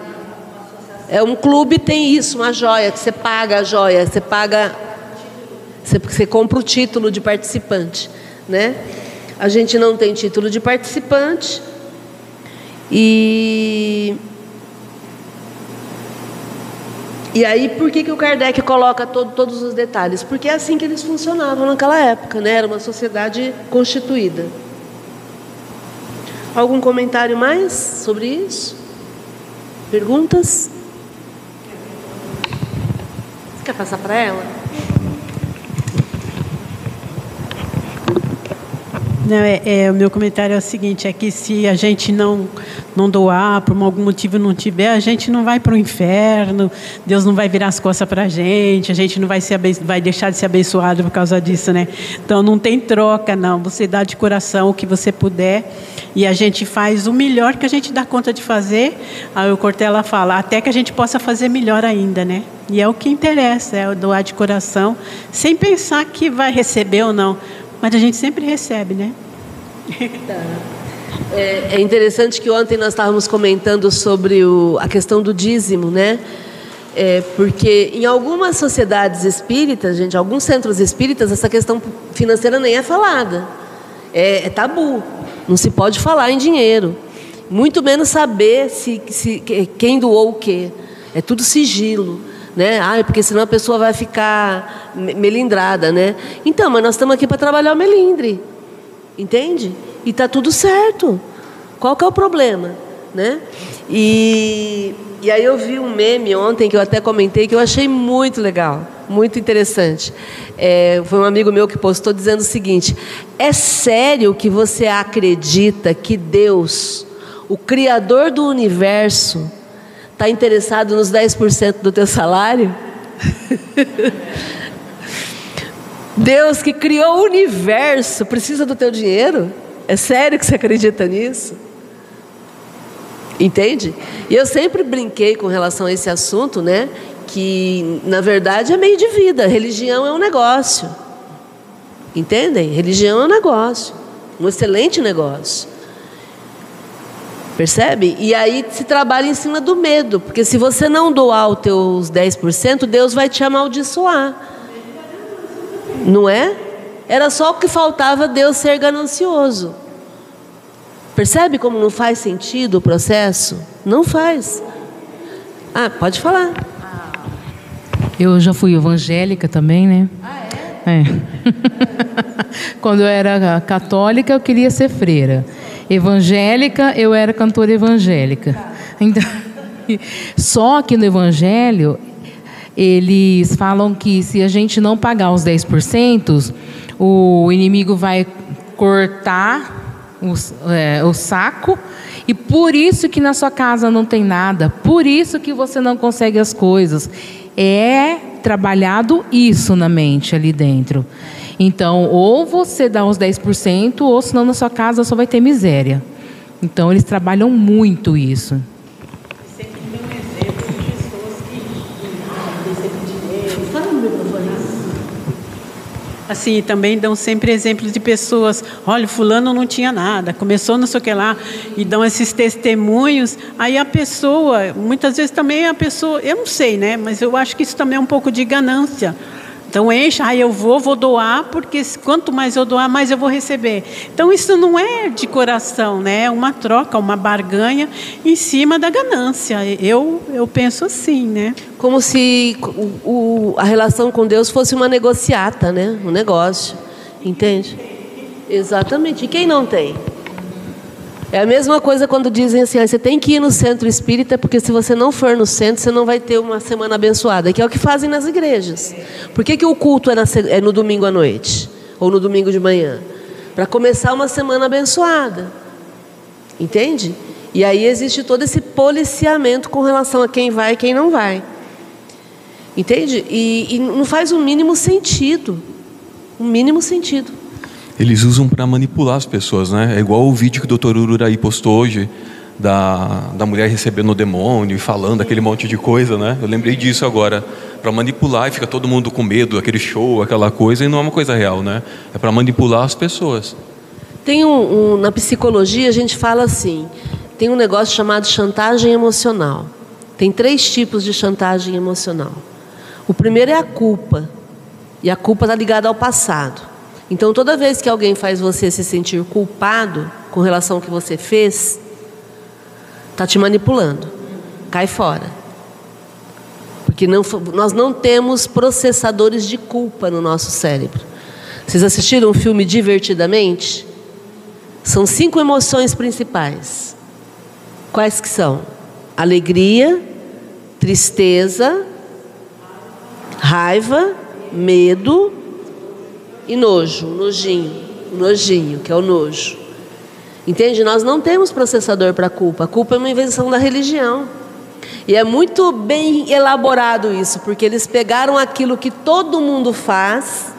É um clube tem isso, uma joia, que você paga a joia, você paga. Você, você compra o título de participante né? A gente não tem título de participante e e aí por que, que o Kardec coloca todo, todos os detalhes? Porque é assim que eles funcionavam naquela época, né? Era uma sociedade constituída. Algum comentário mais sobre isso? Perguntas? Você quer passar para ela? Não, é, é, o meu comentário é o seguinte: é que se a gente não, não doar, por algum motivo não tiver, a gente não vai para o inferno, Deus não vai virar as costas para a gente, a gente não vai, ser vai deixar de ser abençoado por causa disso, né? Então não tem troca, não. Você dá de coração o que você puder e a gente faz o melhor que a gente dá conta de fazer. Aí o Cortella fala: até que a gente possa fazer melhor ainda, né? E é o que interessa, é doar de coração, sem pensar que vai receber ou não mas a gente sempre recebe, né? Tá. É, é, interessante que ontem nós estávamos comentando sobre o, a questão do dízimo, né? É, porque em algumas sociedades espíritas, gente, alguns centros espíritas, essa questão financeira nem é falada. É, é tabu. Não se pode falar em dinheiro. Muito menos saber se, se quem doou o quê. É tudo sigilo né? Ah, porque senão a pessoa vai ficar melindrada, né? Então, mas nós estamos aqui para trabalhar o melindre, entende? E está tudo certo. Qual que é o problema, né? E, e aí eu vi um meme ontem que eu até comentei que eu achei muito legal, muito interessante. É, foi um amigo meu que postou dizendo o seguinte: é sério que você acredita que Deus, o Criador do universo, Está interessado nos 10% do teu salário? Deus que criou o universo precisa do teu dinheiro? É sério que você acredita nisso? Entende? E eu sempre brinquei com relação a esse assunto, né? Que na verdade é meio de vida. Religião é um negócio. Entendem? Religião é um negócio. Um excelente negócio. Percebe? E aí se trabalha em cima do medo, porque se você não doar os teus 10%, Deus vai te amaldiçoar. Não é? Era só o que faltava Deus ser ganancioso. Percebe como não faz sentido o processo? Não faz. Ah, pode falar. Eu já fui evangélica também, né? Ah, é? É. Quando eu era católica, eu queria ser freira evangélica, eu era cantora evangélica. Então, só que no evangelho, eles falam que se a gente não pagar os 10%, o inimigo vai cortar é, o saco e por isso que na sua casa não tem nada, por isso que você não consegue as coisas. É trabalhado isso na mente ali dentro. Então, ou você dá uns 10%, ou senão na sua casa só vai ter miséria. Então, eles trabalham muito isso. Assim, também dão sempre exemplos de pessoas, olha, fulano não tinha nada, começou não sei o que lá, e dão esses testemunhos, aí a pessoa, muitas vezes também a pessoa, eu não sei, né, mas eu acho que isso também é um pouco de ganância, então enche, ah, eu vou, vou doar, porque quanto mais eu doar, mais eu vou receber. Então isso não é de coração, né? É uma troca, uma barganha em cima da ganância. Eu, eu penso assim, né? Como se o, o, a relação com Deus fosse uma negociata, né? Um negócio. Entende? Exatamente. E quem não tem? É a mesma coisa quando dizem assim: ah, você tem que ir no centro espírita, porque se você não for no centro, você não vai ter uma semana abençoada, que é o que fazem nas igrejas. Por que, que o culto é, na, é no domingo à noite? Ou no domingo de manhã? Para começar uma semana abençoada. Entende? E aí existe todo esse policiamento com relação a quem vai e quem não vai. Entende? E, e não faz o mínimo sentido. O mínimo sentido. Eles usam para manipular as pessoas, né? É igual o vídeo que o Dr. Ururaí postou hoje da, da mulher recebendo o demônio e falando aquele monte de coisa, né? Eu lembrei disso agora, para manipular e fica todo mundo com medo, aquele show, aquela coisa, e não é uma coisa real, né? É para manipular as pessoas. Tem um, um, na psicologia a gente fala assim, tem um negócio chamado chantagem emocional. Tem três tipos de chantagem emocional. O primeiro é a culpa, e a culpa está ligada ao passado. Então, toda vez que alguém faz você se sentir culpado com relação ao que você fez, está te manipulando. Cai fora. Porque não, nós não temos processadores de culpa no nosso cérebro. Vocês assistiram um filme divertidamente? São cinco emoções principais. Quais que são? Alegria, tristeza, raiva, medo e nojo, nojinho, nojinho, que é o nojo. Entende? Nós não temos processador para culpa. A culpa é uma invenção da religião. E é muito bem elaborado isso, porque eles pegaram aquilo que todo mundo faz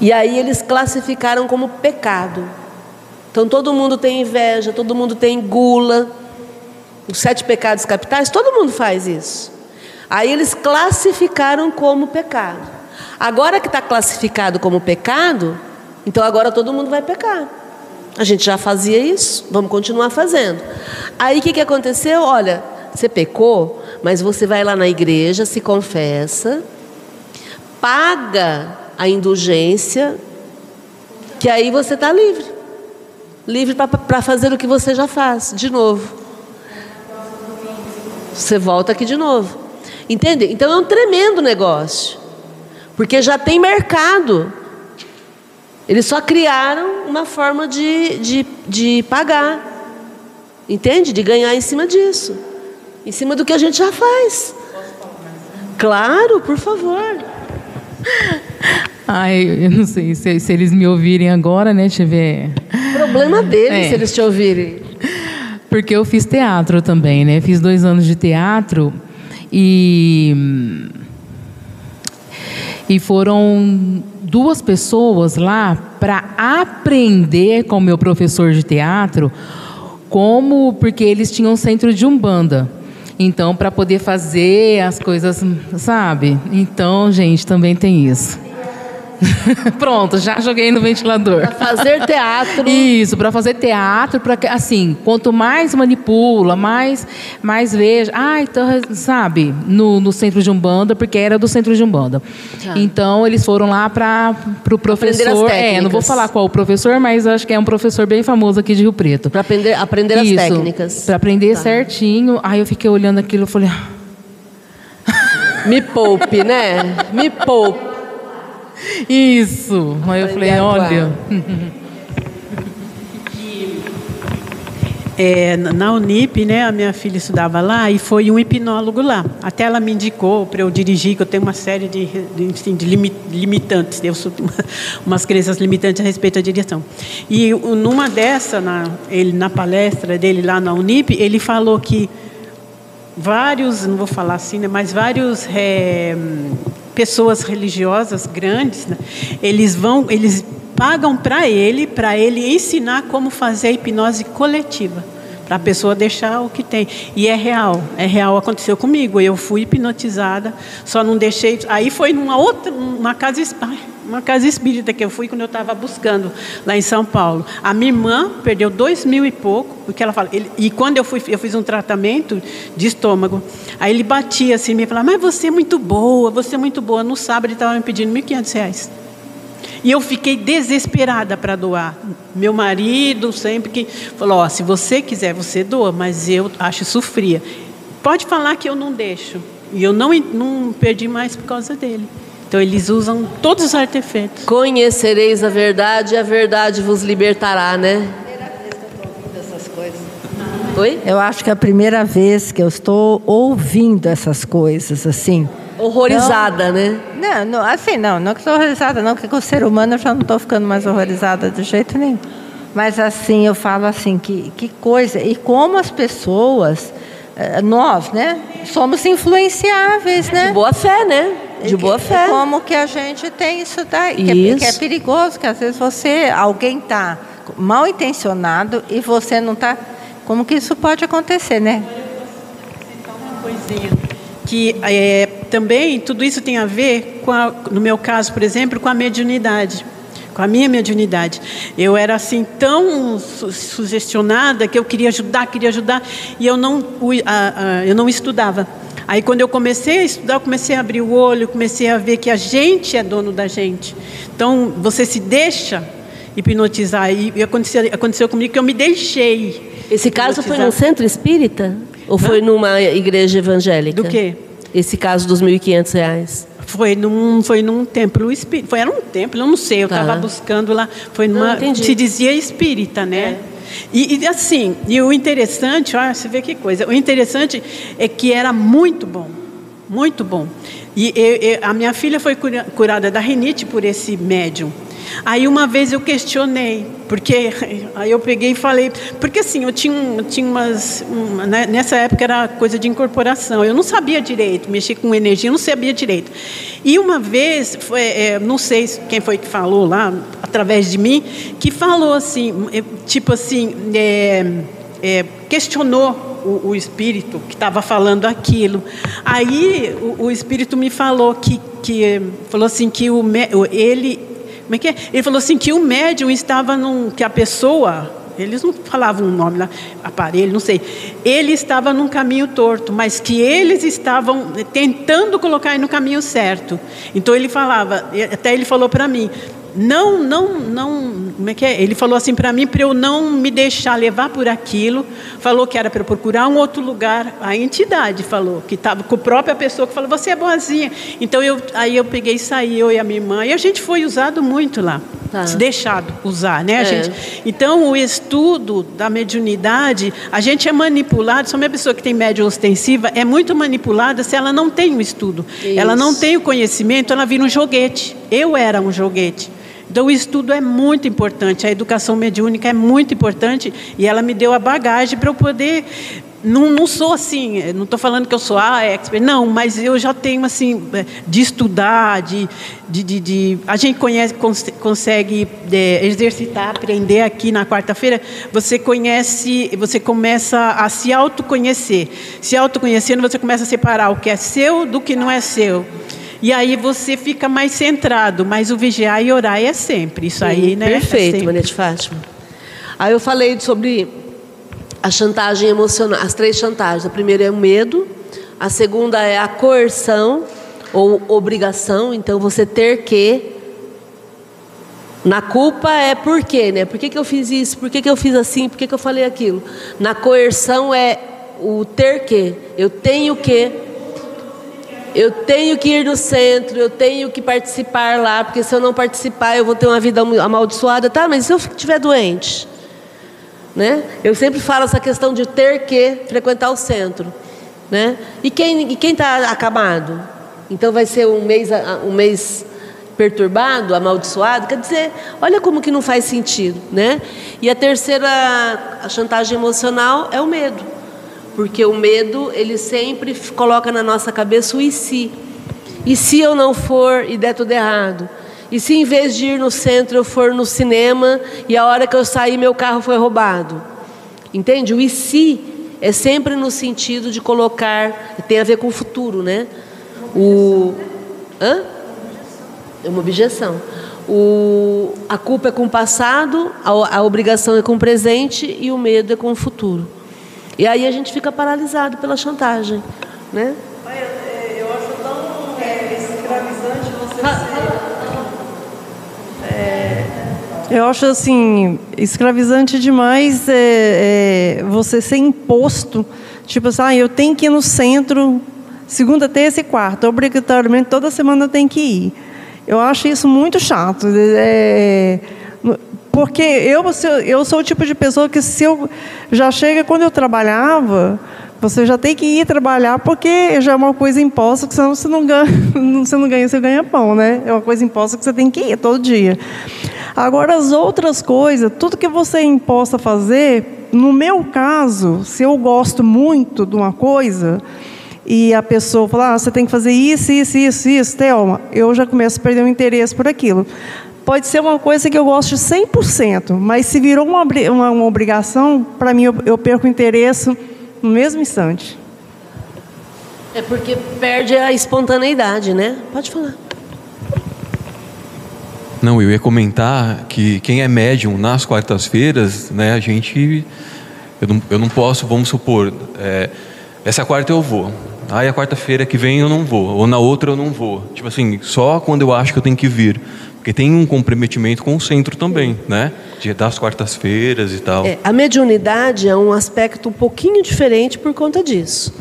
e aí eles classificaram como pecado. Então todo mundo tem inveja, todo mundo tem gula, os sete pecados capitais, todo mundo faz isso. Aí eles classificaram como pecado. Agora que está classificado como pecado, então agora todo mundo vai pecar. A gente já fazia isso, vamos continuar fazendo. Aí o que, que aconteceu? Olha, você pecou, mas você vai lá na igreja, se confessa, paga a indulgência, que aí você está livre. Livre para fazer o que você já faz, de novo. Você volta aqui de novo. Entende? Então é um tremendo negócio. Porque já tem mercado. Eles só criaram uma forma de, de, de pagar. Entende? De ganhar em cima disso. Em cima do que a gente já faz. Claro, por favor. Ai, eu não sei se, se, eles me ouvirem agora, né? Deixa eu ver. Problema deles é. se eles te ouvirem. Porque eu fiz teatro também, né? Fiz dois anos de teatro e e foram duas pessoas lá para aprender com o meu professor de teatro como porque eles tinham um centro de umbanda. Então, para poder fazer as coisas, sabe? Então, gente, também tem isso. Pronto, já joguei no ventilador. Para fazer teatro. Isso, para fazer teatro, para assim, quanto mais manipula, mais mais veja. Ah, então, sabe, no, no centro de Umbanda, porque era do centro de Umbanda. Tá. Então, eles foram lá para o pro professor. É, não vou falar qual o professor, mas acho que é um professor bem famoso aqui de Rio Preto. Para aprender, aprender as técnicas. Para aprender tá. certinho. Aí eu fiquei olhando aquilo e falei. Ah. Me poupe, né? Me poupe. Isso. Aí eu falei, olha. É, na Unip, né, a minha filha estudava lá e foi um hipnólogo lá. Até ela me indicou para eu dirigir, que eu tenho uma série de, de, de limitantes, eu sou uma, umas crenças limitantes a respeito da direção. E numa dessa, na, ele, na palestra dele lá na Unip, ele falou que vários, não vou falar assim, né, mas vários é, pessoas religiosas grandes, né, eles vão, eles pagam para ele, para ele ensinar como fazer a hipnose coletiva, para a pessoa deixar o que tem. E é real, é real, aconteceu comigo. Eu fui hipnotizada, só não deixei. Aí foi numa outra, uma casa, uma casa espírita que eu fui quando eu estava buscando lá em São Paulo. A minha irmã perdeu dois mil e pouco, porque ela fala. Ele, e quando eu fui, eu fiz um tratamento de estômago. Aí ele batia assim, me falava: "Mas você é muito boa, você é muito boa". No sábado ele estava me pedindo 1.500 reais. E eu fiquei desesperada para doar. Meu marido sempre que falou: ó, se você quiser, você doa, mas eu acho sofria. Pode falar que eu não deixo. E eu não, não perdi mais por causa dele. Então eles usam todos os artefatos. Conhecereis a verdade e a verdade vos libertará, né? Oi? Eu acho que é a primeira vez que eu estou ouvindo essas coisas assim. Horrorizada, não, né? Não, não, assim, não, não que estou horrorizada, não, que com o ser humano eu já não estou ficando mais horrorizada de jeito nenhum. Mas assim, eu falo assim, que, que coisa, e como as pessoas, eh, nós, né, somos influenciáveis, né? De boa fé, né? De boa fé. Como que a gente tem isso daí, que é, que é perigoso, que às vezes você, alguém está mal intencionado e você não está. Como que isso pode acontecer, né? Uma coisinha que é, também tudo isso tem a ver com, a, no meu caso, por exemplo, com a mediunidade, com a minha mediunidade. Eu era assim tão su sugestionada que eu queria ajudar, queria ajudar e eu não, eu não estudava. Aí quando eu comecei a estudar, eu comecei a abrir o olho, comecei a ver que a gente é dono da gente. Então você se deixa hipnotizar e aconteceu, aconteceu comigo que eu me deixei. Esse caso foi no centro espírita? Ou foi numa igreja evangélica? Do quê? Esse caso dos R$ 1.500. Foi num, foi num templo espírita. Foi, era um templo, eu não sei, eu estava tá. buscando lá. Foi numa. Não, se dizia espírita, né? É. E, e, assim, e o interessante, olha, você vê que coisa. O interessante é que era muito bom, muito bom. E eu, eu, a minha filha foi curada da rinite por esse médium. Aí uma vez eu questionei, porque aí eu peguei e falei, porque assim, eu tinha, eu tinha umas, uma, né, nessa época era coisa de incorporação, eu não sabia direito, mexer com energia, eu não sabia direito. E uma vez, foi, é, não sei quem foi que falou lá, através de mim, que falou assim, é, tipo assim, é, é, questionou o, o, espírito que estava falando aquilo. Aí o, o, espírito me falou que, que falou assim que o, ele como é que é? Ele falou assim que o médium estava num. que a pessoa, eles não falavam o nome lá, aparelho, não sei. Ele estava num caminho torto, mas que eles estavam tentando colocar no caminho certo. Então ele falava, até ele falou para mim, não, não, não, como é que é? Ele falou assim para mim para eu não me deixar levar por aquilo. Falou que era para eu procurar um outro lugar. A entidade falou que estava com a própria pessoa que falou: "Você é boazinha". Então eu aí eu peguei e saí eu e a minha irmã e a gente foi usado muito lá. Tá. Deixado usar, né, é. gente? Então o estudo da mediunidade, a gente é manipulado, só uma pessoa que tem médium ostensiva é muito manipulada se ela não tem o estudo. Isso. Ela não tem o conhecimento, ela vira um joguete. Eu era um joguete. Então, o estudo é muito importante, a educação mediúnica é muito importante e ela me deu a bagagem para eu poder. Não, não sou assim, não estou falando que eu sou a expert, não, mas eu já tenho assim, de estudar, de. de, de, de a gente conhece, consegue é, exercitar, aprender aqui na quarta-feira, você conhece, você começa a se autoconhecer. Se autoconhecendo, você começa a separar o que é seu do que não é seu. E aí você fica mais centrado, mas o vigiar e orar é sempre. Isso aí, né? Perfeito, é Maria de Fátima. Aí eu falei sobre a chantagem emocional, as três chantagens. A primeira é o medo, a segunda é a coerção ou obrigação, então você ter que. Na culpa é por quê, né? Por que, que eu fiz isso? Por que, que eu fiz assim? Por que, que eu falei aquilo? Na coerção é o ter que. Eu tenho que eu tenho que ir no centro, eu tenho que participar lá, porque se eu não participar eu vou ter uma vida amaldiçoada. Tá, mas se eu estiver doente? Né? Eu sempre falo essa questão de ter que frequentar o centro. Né? E quem está acamado? Então vai ser um mês, um mês perturbado, amaldiçoado? Quer dizer, olha como que não faz sentido. Né? E a terceira a chantagem emocional é o medo. Porque o medo, ele sempre coloca na nossa cabeça o e se. E se eu não for e der tudo errado? E se em vez de ir no centro eu for no cinema e a hora que eu sair meu carro foi roubado? Entende? O e se é sempre no sentido de colocar, tem a ver com o futuro, né? O hã? É uma objeção. O, a culpa é com o passado, a, a obrigação é com o presente e o medo é com o futuro. E aí a gente fica paralisado pela chantagem, né? Eu acho tão é, escravizante você ser. É, eu acho assim, escravizante demais é, é, você ser imposto. Tipo assim, ah, eu tenho que ir no centro segunda, terça e quarta. Obrigatoriamente toda semana eu tenho que ir. Eu acho isso muito chato. É, porque eu, eu sou o tipo de pessoa que se eu já chega quando eu trabalhava, você já tem que ir trabalhar porque já é uma coisa imposta, que senão você não ganha, você não ganha, você ganha pão, né? É uma coisa imposta que você tem que ir todo dia. Agora as outras coisas, tudo que você é imposto a fazer, no meu caso, se eu gosto muito de uma coisa, e a pessoa fala, ah, você tem que fazer isso, isso, isso, isso, Thelma, eu já começo a perder o interesse por aquilo. Pode ser uma coisa que eu gosto 100%, mas se virou uma, uma, uma obrigação, para mim eu, eu perco o interesse no mesmo instante. É porque perde a espontaneidade, né? Pode falar. Não, eu ia comentar que quem é médium nas quartas-feiras, né, a gente. Eu não, eu não posso, vamos supor, é, essa quarta eu vou. Aí a quarta-feira que vem eu não vou, ou na outra eu não vou. Tipo assim, só quando eu acho que eu tenho que vir. Porque tem um comprometimento com o centro também, né? De das quartas-feiras e tal. É, a mediunidade é um aspecto um pouquinho diferente por conta disso.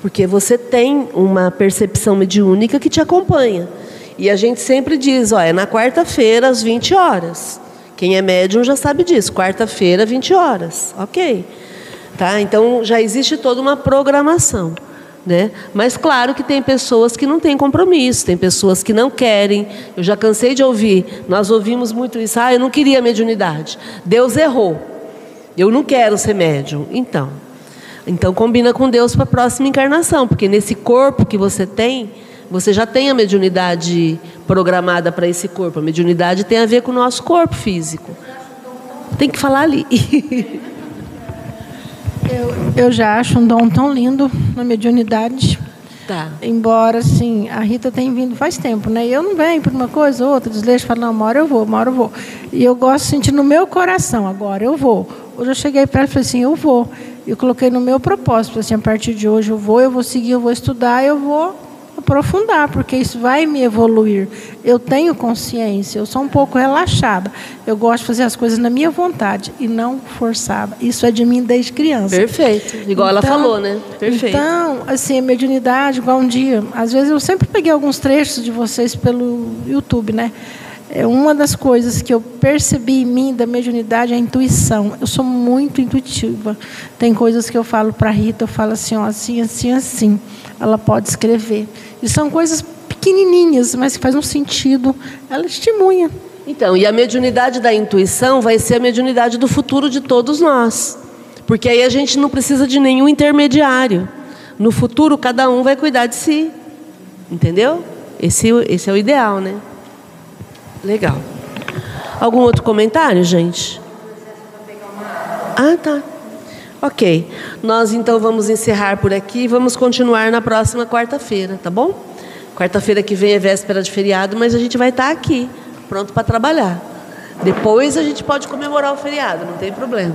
Porque você tem uma percepção mediúnica que te acompanha. E a gente sempre diz, ó, é na quarta-feira às 20 horas. Quem é médium já sabe disso, quarta-feira, 20 horas. OK. Tá? Então já existe toda uma programação. Né? Mas claro que tem pessoas que não têm compromisso, tem pessoas que não querem. Eu já cansei de ouvir, nós ouvimos muito isso. Ah, eu não queria mediunidade. Deus errou. Eu não quero ser médium. Então, então combina com Deus para a próxima encarnação, porque nesse corpo que você tem, você já tem a mediunidade programada para esse corpo. A mediunidade tem a ver com o nosso corpo físico. Tem que falar ali. Eu, eu já acho um dom tão lindo na mediunidade. Tá. Embora, assim, a Rita tem vindo faz tempo, né? E eu não venho por uma coisa ou outra, desleixo, falo, não, uma hora eu vou, uma hora eu vou. E eu gosto de sentir no meu coração, agora eu vou. Hoje eu cheguei para ela e falei assim, eu vou. Eu coloquei no meu propósito, assim, a partir de hoje eu vou, eu vou seguir, eu vou estudar, eu vou aprofundar, porque isso vai me evoluir. Eu tenho consciência, eu sou um pouco relaxada. Eu gosto de fazer as coisas na minha vontade e não forçada. Isso é de mim desde criança. Perfeito. Igual então, ela falou, né? Perfeito. Então, assim, a mediunidade, igual um dia. Às vezes eu sempre peguei alguns trechos de vocês pelo YouTube, né? É uma das coisas que eu percebi em mim da mediunidade é a intuição. Eu sou muito intuitiva. Tem coisas que eu falo para a Rita, eu falo assim, ó, assim, assim, assim. Ela pode escrever. E são coisas pequenininhas, mas que fazem um sentido. Ela testemunha. Então, e a mediunidade da intuição vai ser a mediunidade do futuro de todos nós. Porque aí a gente não precisa de nenhum intermediário. No futuro, cada um vai cuidar de si. Entendeu? Esse, esse é o ideal, né? Legal. Algum outro comentário, gente? Ah, tá. Ok. Nós então vamos encerrar por aqui e vamos continuar na próxima quarta-feira, tá bom? Quarta-feira que vem é véspera de feriado, mas a gente vai estar aqui, pronto para trabalhar. Depois a gente pode comemorar o feriado, não tem problema.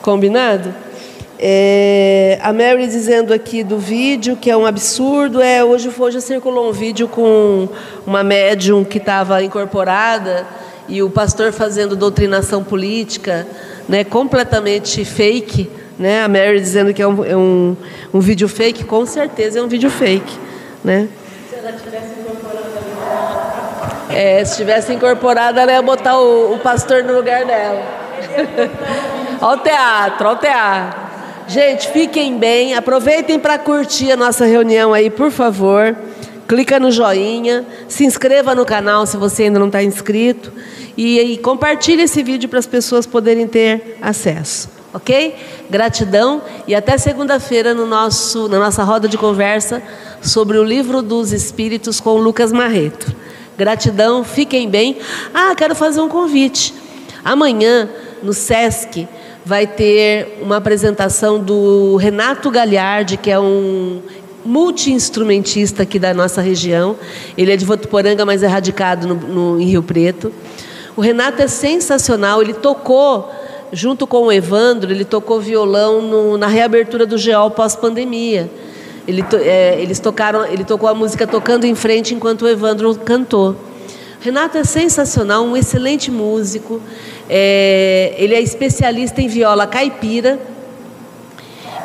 Combinado? É, a Mary dizendo aqui do vídeo que é um absurdo. É, hoje, hoje circulou um vídeo com uma médium que estava incorporada e o pastor fazendo doutrinação política, né, completamente fake. Né? A Mary dizendo que é um, é um, um vídeo fake, com certeza é um vídeo fake. Né? Se ela tivesse incorporado é, se tivesse ela ia botar o, o pastor no lugar dela. olha o teatro, olha o teatro. Gente, fiquem bem, aproveitem para curtir a nossa reunião aí, por favor. Clica no joinha, se inscreva no canal se você ainda não está inscrito e, e compartilhe esse vídeo para as pessoas poderem ter acesso. Ok? Gratidão e até segunda-feira no nosso, na nossa roda de conversa sobre o livro dos Espíritos com Lucas Marreto. Gratidão, fiquem bem. Ah, quero fazer um convite. Amanhã, no SESC, vai ter uma apresentação do Renato Galhardi, que é um multi-instrumentista aqui da nossa região. Ele é de Votuporanga, mas é radicado no, no, em Rio Preto. O Renato é sensacional, ele tocou, junto com o Evandro, ele tocou violão no, na reabertura do GEOL pós-pandemia. Ele, é, eles tocaram, ele tocou a música tocando em frente enquanto o Evandro cantou. Renato é sensacional, um excelente músico. É, ele é especialista em viola caipira.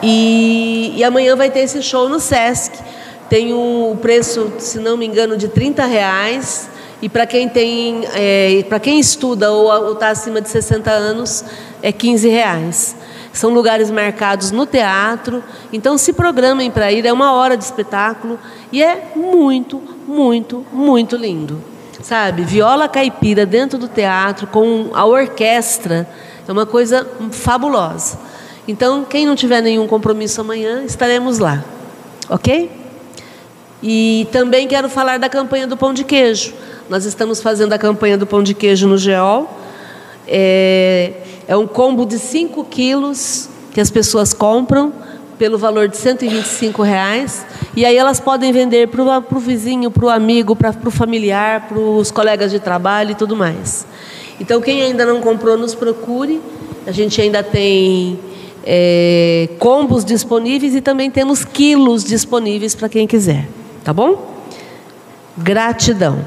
E, e, amanhã vai ter esse show no Sesc. Tem o um preço, se não me engano, de 30 reais. E para quem tem, é, para quem estuda ou está acima de 60 anos, é 15 reais. São lugares marcados no teatro, então se programem para ir, é uma hora de espetáculo e é muito, muito, muito lindo. Sabe? Viola caipira dentro do teatro com a orquestra, é uma coisa fabulosa. Então, quem não tiver nenhum compromisso amanhã, estaremos lá. OK? E também quero falar da campanha do pão de queijo. Nós estamos fazendo a campanha do pão de queijo no GEOL. É, é um combo de 5 quilos que as pessoas compram pelo valor de 125 reais. E aí elas podem vender para o vizinho, para o amigo, para o familiar, para os colegas de trabalho e tudo mais. Então, quem ainda não comprou, nos procure. A gente ainda tem é, combos disponíveis e também temos quilos disponíveis para quem quiser. Tá bom? Gratidão.